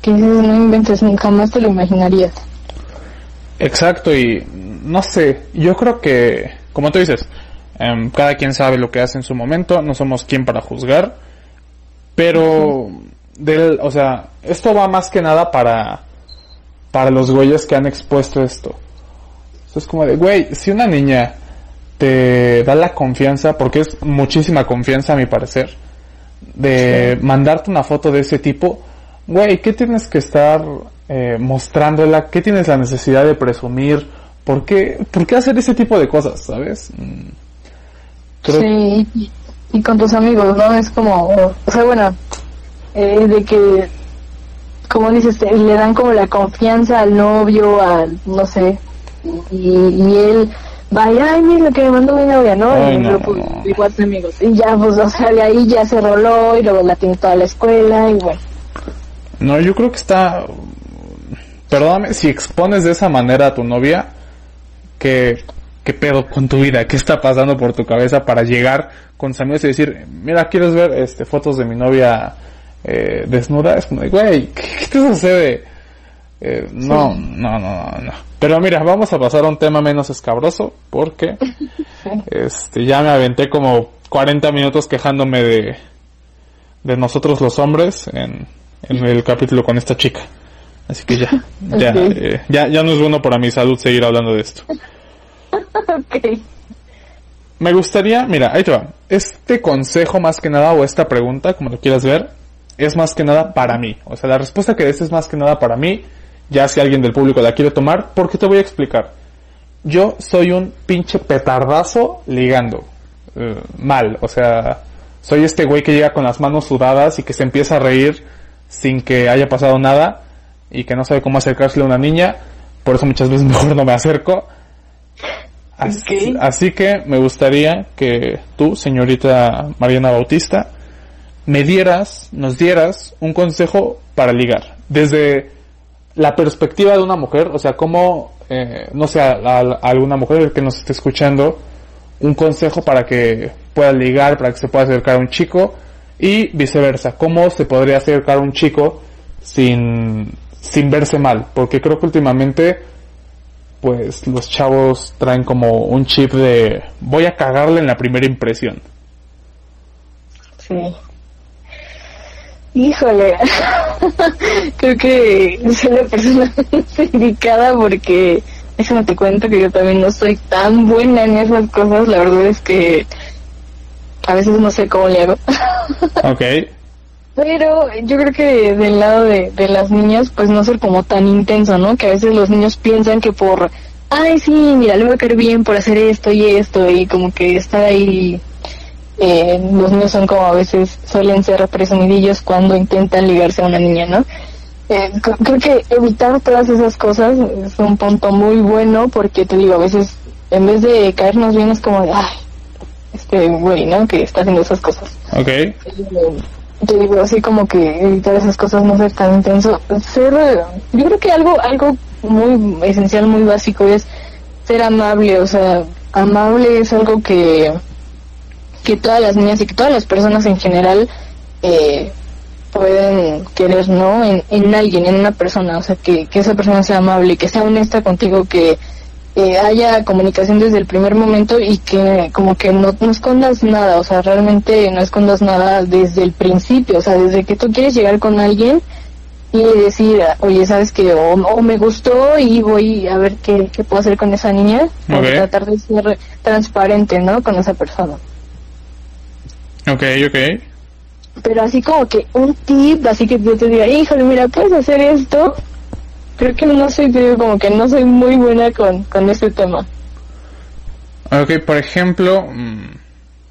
que no inventes, jamás te lo imaginarías. Exacto, y no sé, yo creo que, como tú dices, em, cada quien sabe lo que hace en su momento, no somos quien para juzgar, pero, del, o sea, esto va más que nada para, para los güeyes que han expuesto esto. Esto es como de, güey, si una niña te da la confianza, porque es muchísima confianza a mi parecer, de mandarte una foto de ese tipo, güey, ¿qué tienes que estar eh, mostrándola? ¿Qué tienes la necesidad de presumir? ¿Por qué, ¿Por qué hacer ese tipo de cosas, sabes? Mm, creo- Sí, y, y con tus amigos, ¿no? Es como, o sea, bueno, eh, de que como dices, le dan como la confianza al novio, al, no sé, y, y él vaya, ay, mira lo que me mandó mi novia, ¿no? Ay, y no, pues, no. igual amigos. Y ya, pues, o sea, de ahí ya se roló y luego la tiene toda la escuela y bueno. No, yo creo que está... Perdóname, si expones de esa manera a tu novia, ¿qué, qué pedo con tu vida? ¿Qué está pasando por tu cabeza para llegar con sus amigos y decir, mira, ¿quieres ver este fotos de mi novia eh, desnuda? Es como, de, güey, ¿qué, te sucede? Eh, no, no, no, no, no. Pero mira, vamos a pasar a un tema menos escabroso, porque este ya me aventé como 40 minutos quejándome de, de nosotros los hombres en, en el capítulo con esta chica. Así que ya, eh, ya, ya no es bueno para mi salud seguir hablando de esto. ok. Me gustaría, mira, ahí te va. Este consejo más que nada, o esta pregunta, como lo quieras ver, es más que nada para mí. O sea, la respuesta que des es más que nada para mí, ya si alguien del público la quiere tomar, porque te voy a explicar. Yo soy un pinche petardazo ligando. Eh, mal, o sea, soy este güey que llega con las manos sudadas y que se empieza a reír sin que haya pasado nada y que no sabe cómo acercarse a una niña. Por eso muchas veces mejor no me acerco. Así, así que me gustaría que tú, señorita Mariana Bautista, me dieras, nos dieras un consejo para ligar. Desde la perspectiva de una mujer, o sea, cómo, eh, no sé, a, a- a alguna mujer que nos esté escuchando, un consejo para que pueda ligar, para que se pueda acercar a un chico y viceversa, cómo se podría acercar a un chico sin, sin verse mal, porque creo que últimamente pues los chavos traen como un chip de voy a cagarle en la primera impresión. Sí. Híjole, creo que soy la persona indicada porque déjame te cuento que yo también no soy tan buena en esas cosas, la verdad es que a veces no sé cómo le hago. Ok, Pero yo creo que del lado de, de las niñas, pues no ser como tan intenso, ¿no? Que a veces los niños piensan que por, ay, sí, mira, le voy a caer bien por hacer esto y esto, y como que estar ahí, eh, los niños son como a veces suelen ser presumidillos cuando intentan ligarse a una niña, ¿no? Eh, creo que evitar todas esas cosas es un punto muy bueno porque te digo, a veces en vez de caernos bien es como de, ay, este güey, ¿no? Que está haciendo esas cosas ok, te digo así como que evitar esas cosas no ser tan intenso ser yo creo que algo algo muy esencial muy básico es ser amable o sea amable es algo que que todas las niñas y que todas las personas en general eh, pueden querer no en, en alguien en una persona o sea que, que esa persona sea amable que sea honesta contigo que eh, haya comunicación desde el primer momento y que como que no, no escondas nada, o sea, realmente no escondas nada desde el principio, o sea, desde que tú quieres llegar con alguien y decir, oye, sabes que o, o me gustó y voy a ver qué, qué puedo hacer con esa niña, como Ok. tratar de ser transparente, ¿no? Con esa persona. ok, ok. Pero así como que un tip, así que yo te diga, híjole, mira, puedes hacer esto. Creo que no soy, digo, como que no soy muy buena con, con ese tema. Ok, por ejemplo, mm,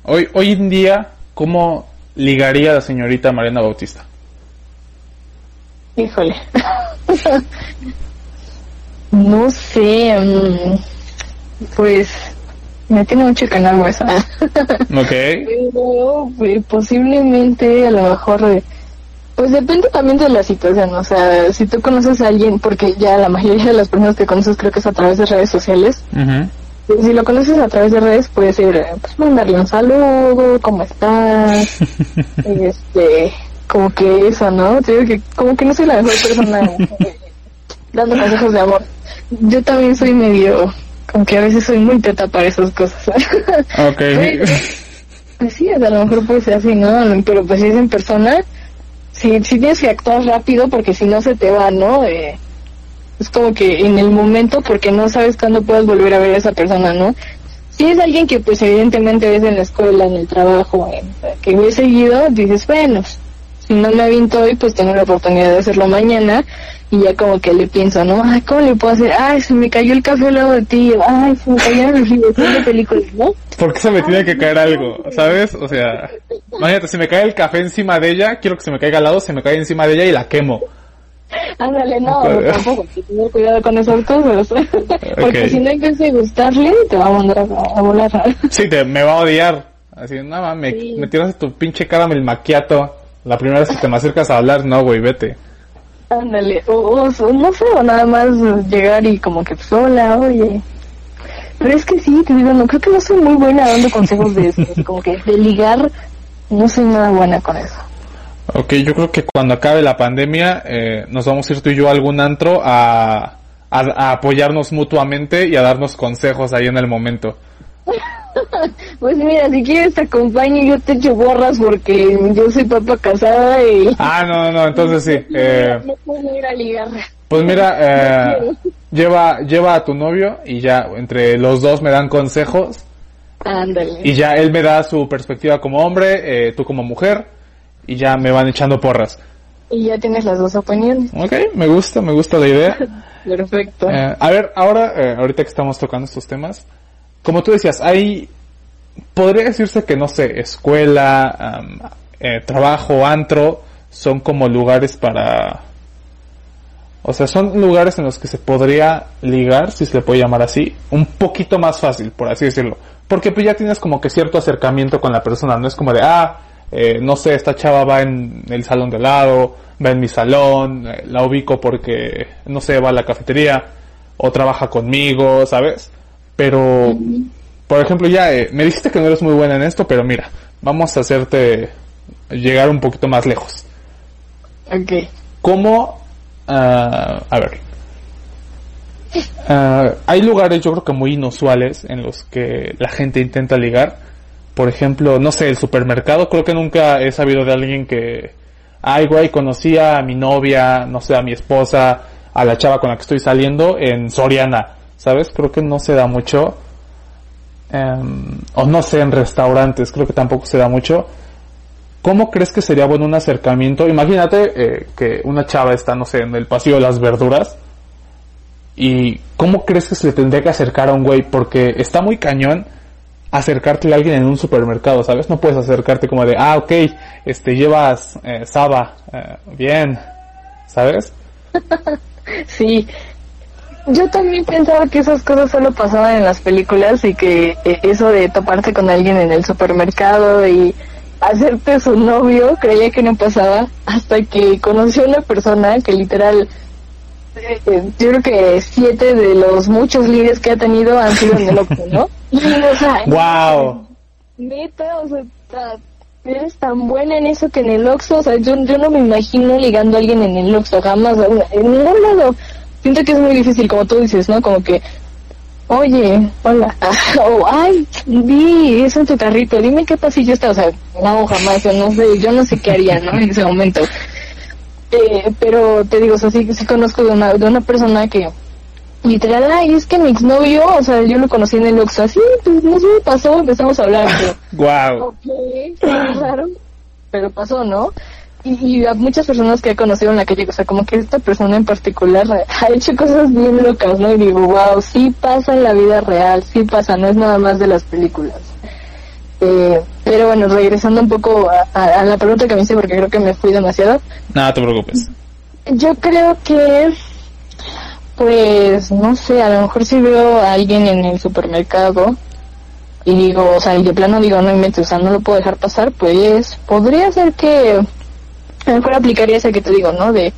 hoy, hoy en día, ¿cómo ligaría la señorita Mariana Bautista? Híjole. no sé. mm, pues me tiene mucho canal esa. Ok, Pero eh, posiblemente a lo mejor. eh, pues depende también de la situación. O sea, si tú conoces a alguien, porque ya la mayoría de las personas que conoces creo que es a través de redes sociales. ujú, Si lo conoces a través de redes, puede ser eh, pues mandarle un saludo, ¿cómo estás? este, como que eso, ¿no? Te digo que como que no soy la mejor persona eh, dando consejos de amor. Yo también soy medio, como que a veces soy muy teta para esas cosas. ok. pues sí, a lo mejor puede ser así, ¿no? Pero pues si es en persona, sí, sí tienes que actuar rápido porque si no se te va, ¿no? Eh, es como que en el momento porque no sabes cuándo puedes volver a ver a esa persona, ¿no? Si es alguien que pues evidentemente ves en la escuela, en el trabajo, en- que ves seguido, dices, bueno, si no me aviento hoy, pues tengo la oportunidad de hacerlo mañana y ya como que le pienso, ¿no? Ay, ¿cómo le puedo hacer? Ay, se me cayó el café al lado de ti, ay, se me cayeron los libros de películas, ¿no? ¿Por qué se me tiene que caer algo? ¿Sabes? O sea, imagínate, si me cae el café encima de ella, quiero que se me caiga al lado, se me cae encima de ella y la quemo. Ándale, no, tampoco, hay que tener cuidado con esas cosas. Porque si no empieza a gustarle, te va a mandar a, volar. Sí, te, me va a odiar. Así, no mames, me, Sí. me tiras tu pinche caramel maquiato. La primera vez que te me acercas a hablar, no, güey, vete. Ándale, o, no sé, o nada más llegar y como que pues, hola, oye. Pero es que sí, te digo, no creo que no soy muy buena dando consejos de eso, como que de ligar, no soy nada buena con eso. Ok, yo creo que cuando acabe la pandemia, eh, nos vamos a ir tú y yo a algún antro a, a, a apoyarnos mutuamente y a darnos consejos ahí en el momento. Pues mira, si quieres te acompaño yo te echo borras porque yo soy papá casada y Ah, no, no, entonces sí. Eh, no puedo ir a ligar. pues mira, eh, lleva, lleva a tu novio y ya entre los dos me dan consejos Ándale. y ya él me da su perspectiva como hombre, eh, tú como mujer y ya me van echando porras. Y ya tienes las dos opiniones. Ok, me gusta, me gusta la idea. Perfecto. Eh, a ver, ahora, eh, ahorita que estamos tocando estos temas, como tú decías, hay, podría decirse que, no sé, escuela, eh, trabajo, antro, son como lugares para, o sea, son lugares en los que se podría ligar, si se le puede llamar así, un poquito más fácil, por así decirlo. Porque pues ya tienes como que cierto acercamiento con la persona, no es como de, ah, eh, no sé, esta chava va en el salón de lado, va en mi salón, eh, la ubico porque, no sé, va a la cafetería, o trabaja conmigo, ¿sabes? Pero, por ejemplo, ya, eh, me dijiste que no eres muy buena en esto, pero mira, vamos a hacerte llegar un poquito más lejos. Ok. ¿Cómo, ah, a ver, Ah, hay lugares yo creo que muy inusuales en los que la gente intenta ligar. Por ejemplo, no sé, el supermercado, creo que nunca he sabido de alguien que, ay güey, conocí a mi novia, no sé, a mi esposa, a la chava con la que estoy saliendo en Soriana, ¿sabes? Creo que no se da mucho. Em, o no sé, en restaurantes, creo que tampoco se da mucho. ¿Cómo crees que sería bueno un acercamiento? Imagínate eh, que una chava está, no sé, en el pasillo de las verduras. ¿Y cómo crees que se le tendría que acercar a un güey? Porque está muy cañón acercarte a alguien en un supermercado, ¿sabes? No puedes acercarte como de, ah, ok, este, llevas eh, Saba, eh, bien, ¿sabes? Sí. Yo también pensaba que esas cosas solo pasaban en las películas y que eh, eso de toparte con alguien en el supermercado y hacerte su novio, creía que no pasaba hasta que conocí a una persona que literal, eh, yo creo que siete de los muchos líderes que ha tenido han sido en el Oxxo, ¿no? Y, o sea, ¡Wow! Neta, o sea, eres tan buena en eso que en el Oxxo, o sea, yo, yo no me imagino ligando a alguien en el Oxxo, jamás, en ningún lado. Siento que es muy difícil, como tú dices, ¿no? Como que, oye, hola, o ay, vi eso en tu carrito, dime qué pasillo está, o sea, no, jamás, yo no sé, yo no sé qué haría, ¿no? En ese momento. Eh, pero te digo, o sea, sí, sí conozco de una, de una persona que literal, ay, es que mi exnovio, o sea, yo lo conocí en el Oxxo, así, pues no sé, pasó, empezamos a hablar, pero, ¡Wow! ok, claro, pero pasó, ¿no? Y, y a muchas personas que he conocido en la calle, o sea, como que esta persona en particular ha hecho cosas bien locas, ¿no? Y digo, wow, sí pasa en la vida real, sí pasa, no es nada más de las películas. Eh, pero bueno, regresando un poco a, a- a la pregunta que me hice, porque creo que me fui demasiado. Nada, te preocupes. Yo creo que, pues, no sé, a lo mejor si veo a alguien en el supermercado y digo, o sea, y de plano digo, no inventes, o sea, no lo puedo dejar pasar, pues, podría ser que a lo mejor aplicaría esa que te digo, ¿no? De, eh,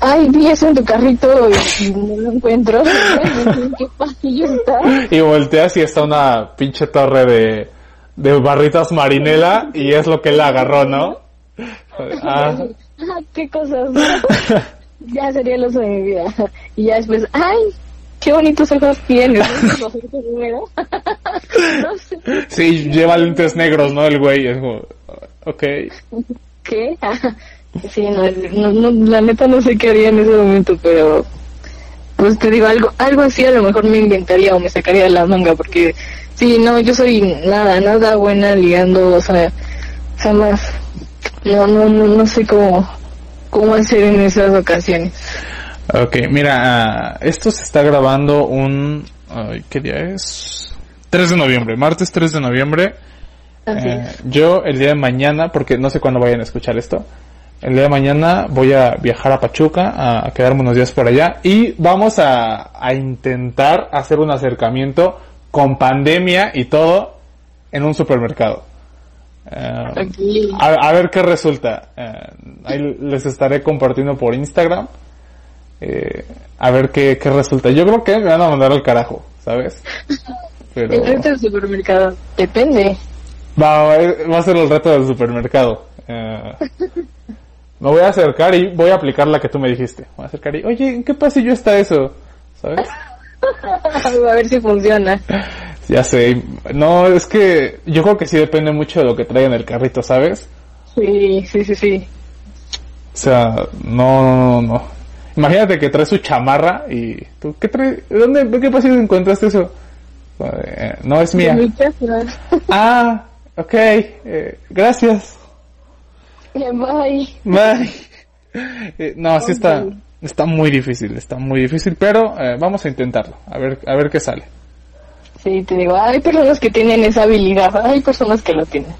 ay, vi eso en tu carrito y, y no lo encuentro, ¿en qué pasillo está? Y volteas y está una pinche torre de, de barritas marinela y es lo que él agarró, ¿no? Ah, Ah, qué cosas, ¿no? ya sería el oso de mi vida. Y ya después, ay, qué bonitos ojos tienes. no sé sí, lleva lentes negros, ¿no? El güey es como, ok. Qué. sí, no, no, no, la neta no sé qué haría en ese momento, pero pues te digo, algo, algo así a lo mejor me inventaría o me sacaría de la manga, porque sí, no, yo soy nada, nada buena ligando, o sea, jamás. No, no, no, no sé cómo, cómo hacer en esas ocasiones. Ok, mira, ah, esto se está grabando un... ay, ¿Qué día es? 3 de noviembre, martes 3 de noviembre. Así Eh, yo el día de mañana, porque no sé cuándo vayan a escuchar esto, el día de mañana voy a viajar a Pachuca, a, quedarme unos días por allá y vamos a, a intentar hacer un acercamiento con pandemia y todo en un supermercado. Eh, a, a ver qué resulta. Eh, ahí les estaré compartiendo por Instagram. Eh, a ver qué, qué resulta. Yo creo que me van a mandar al carajo, ¿sabes? Pero El supermercado. Depende. Va, va a- ser el reto del supermercado. Eh, me voy a acercar y voy a aplicar la que tú me dijiste. Voy a acercar y, oye, ¿en qué pasillo está eso? ¿Sabes? a ver si funciona. Ya sé. No, es que yo creo que sí depende mucho de lo que trae en el carrito, ¿sabes? Sí, sí, sí, sí. O sea, no, no, no. Imagínate que traes su chamarra y tú, ¿qué traes? ¿Dónde, qué pasillo encontraste eso? Eh, no es mía. Ah, ok, eh, gracias. Bye. Bye. Eh, no, sí está, está muy difícil, está muy difícil, pero eh, vamos a intentarlo, a ver, a ver qué sale. Sí, te digo, hay personas que tienen esa habilidad, hay personas que lo tienen.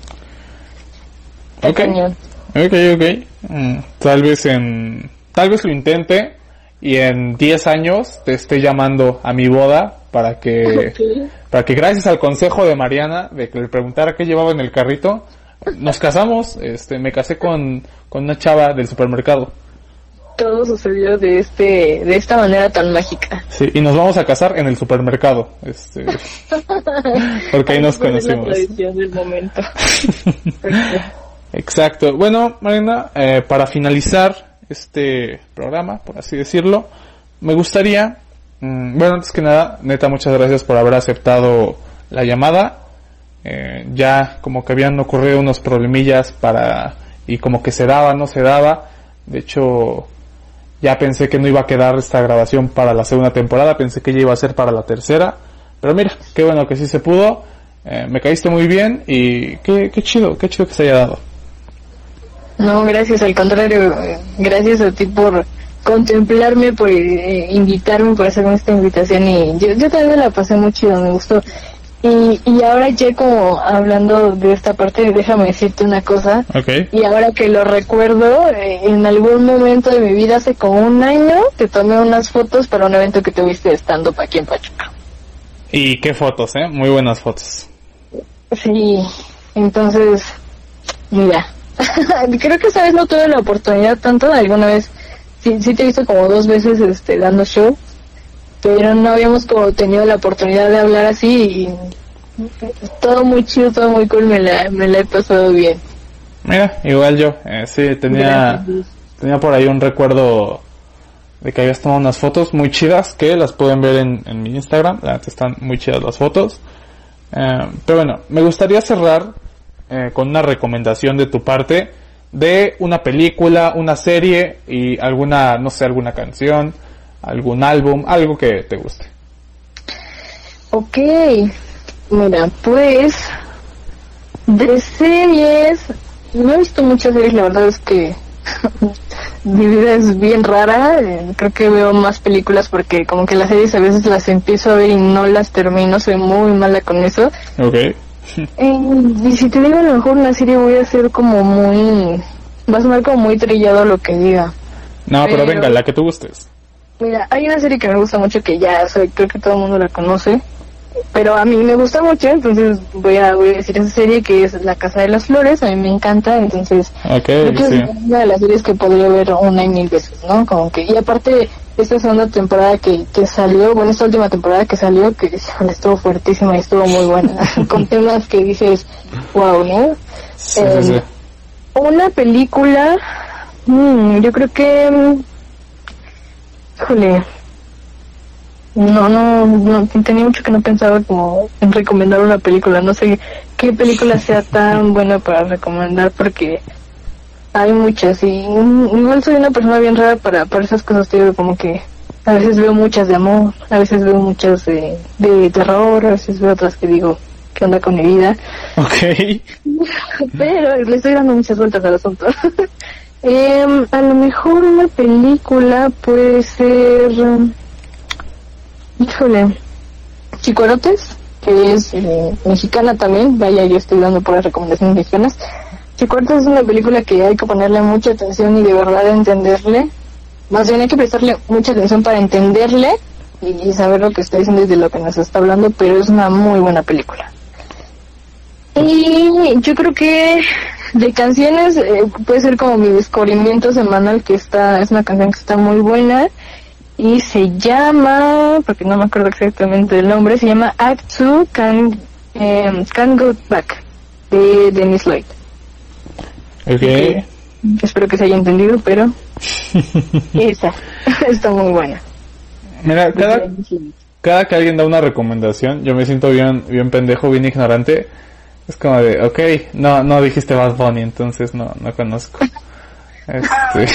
Ok. Ok, ok. Mm, tal vez en, tal vez lo intente y en 10 años te esté llamando a mi boda para que, para que gracias al consejo de Mariana de que le preguntara qué llevaba en el carrito, nos casamos, este, me casé con, con una chava del supermercado. Todo sucedió de este, de esta manera tan mágica. Sí, y nos vamos a casar en el supermercado, este, porque ahí nos la conocimos. tradición del momento. Exacto. Bueno, Marina, eh, para finalizar este programa, por así decirlo, me gustaría, mm, bueno, antes que nada, neta, muchas gracias por haber aceptado la llamada. Eh, ya como que habían ocurrido unos problemillas para, y como que se daba, no se daba. De hecho, ya pensé que no iba a quedar esta grabación para la segunda temporada, pensé que ya iba a ser para la tercera. Pero mira, qué bueno que sí se pudo. Eh, me caíste muy bien y qué, qué chido, qué chido que se haya dado. No, gracias, al contrario, gracias a ti por contemplarme, por eh, invitarme, por hacerme esta invitación y yo, yo también la pasé muy chido, me gustó. Y, y ahora ya como hablando de esta parte, déjame decirte una cosa. Ok. Y ahora que lo recuerdo, eh, en algún momento de mi vida, hace como un año, te tomé unas fotos para un evento que tuviste estando aquí en Pachuca. Y qué fotos, eh, muy buenas fotos. Sí, entonces, mira, creo que vez no tuve la oportunidad tanto, alguna vez, sí, sí te he visto como dos veces este, dando show, pero no habíamos como tenido la oportunidad de hablar así y todo muy chido, todo muy cool, me la, me la he pasado bien. Mira, igual yo, eh, sí, tenía, Gracias. tenía por ahí un recuerdo de que habías tomado unas fotos muy chidas que las pueden ver en, en mi Instagram, están muy chidas las fotos. Eh, pero bueno, me gustaría cerrar eh, con una recomendación de tu parte de una película, una serie y alguna, no sé, alguna canción, algún álbum, algo que te guste. Ok, mira, pues de series, no he visto muchas series, la verdad es que mi vida es bien rara, eh, creo que veo más películas porque como que las series a veces las empiezo a ver y no las termino, soy muy mala con eso. Ok. Eh, y si te digo a lo mejor una serie voy a ser como muy, va a sonar como muy trillado lo que diga. No, pero Pero- venga, la que tú gustes. Mira, hay una serie que me gusta mucho que ya soy, creo que todo el mundo la conoce, pero a mí me gusta mucho, entonces voy a, voy a decir esa serie que es La Casa de las Flores, a mí me encanta, entonces Ok, creo que sí. es una de las series que podría ver una y mil veces, ¿no? Como que, y aparte, esta segunda temporada que, que salió, bueno, esta última temporada que salió, que estuvo fuertísima y estuvo muy buena, con temas que dices, wow, ¿no? Sí, sí, sí. Eh, Una película, mm, yo creo que, mm, híjole, no, no, no, tenía mucho que no pensaba como en recomendar una película, no sé qué película sea tan buena para recomendar porque hay muchas y igual soy una persona bien rara para, para esas cosas, digo, como que a veces veo muchas de amor, a veces veo muchas de, de terror, a veces veo otras que digo, ¿qué onda con mi vida? Ok. Pero le estoy dando muchas vueltas al asunto. Em, a lo mejor una película puede ser. Híjole. Chicuarotes, que es eh, mexicana también. Vaya, yo estoy dando por las recomendaciones mexicanas. Cuartos es una película que hay que ponerle mucha atención y de verdad entenderle. Más bien hay que prestarle mucha atención para entenderle y, y saber lo que está diciendo y de lo que nos está hablando, pero es una muy buena película. Y yo creo que de canciones eh, puede ser como mi descubrimiento semanal que está es una canción que está muy buena y se llama porque no me acuerdo exactamente el nombre se llama Act 2 Can eh, Can Go Back de Dennis Lloyd Ok. espero que se haya entendido pero esa está muy buena Mira, cada, cada que alguien da una recomendación, yo me siento bien, bien pendejo, bien ignorante. Es como de, ok, no, no dijiste Bad Bunny, entonces no, no conozco. Este,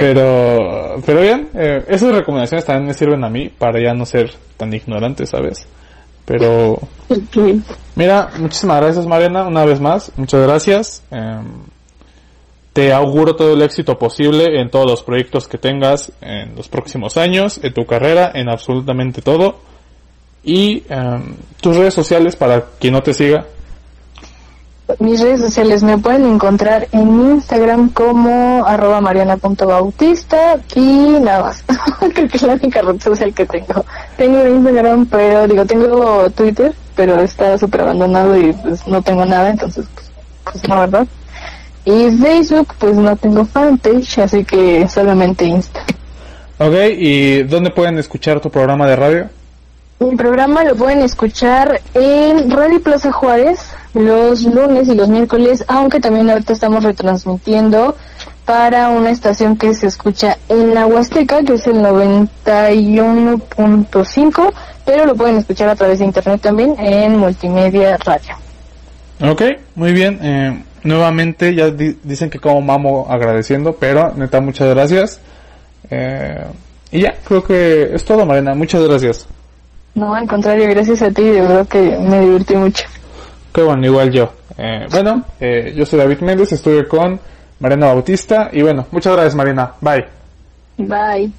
pero, pero bien, eh, esas recomendaciones también me sirven a mí para ya no ser tan ignorante, ¿sabes? Pero, mira, muchísimas gracias Mariana, una vez más, muchas gracias. Em, te auguro todo el éxito posible en todos los proyectos que tengas en los próximos años, en tu carrera, en absolutamente todo. Y em, tus redes sociales para quien no te siga. Mis redes sociales me pueden encontrar en Instagram como arroba mariana.bautista y nada más. Creo que es la única red social que tengo. Tengo Instagram, pero digo, tengo Twitter, pero está súper abandonado y pues no tengo nada, entonces pues, pues la verdad. Y Facebook, pues no tengo fanpage, así que solamente Insta. Ok, ¿y dónde pueden escuchar tu programa de radio? Mi programa lo pueden escuchar en Radio Plaza Juárez los lunes y los miércoles, aunque también ahorita estamos retransmitiendo para una estación que se escucha en la Huasteca, que es el 91.5, pero lo pueden escuchar a través de internet también en Multimedia Radio. Ok, muy bien. eh, nuevamente ya di- dicen que como mamo agradeciendo, pero neta muchas gracias. Eh, y ya, creo que es todo Mariana, muchas gracias. No, al contrario, gracias a ti, de verdad que me divertí mucho. Qué bueno, igual yo. Eh, bueno, eh, yo soy David Méndez, estuve con Mariana Bautista y bueno, muchas gracias Mariana, bye. Bye.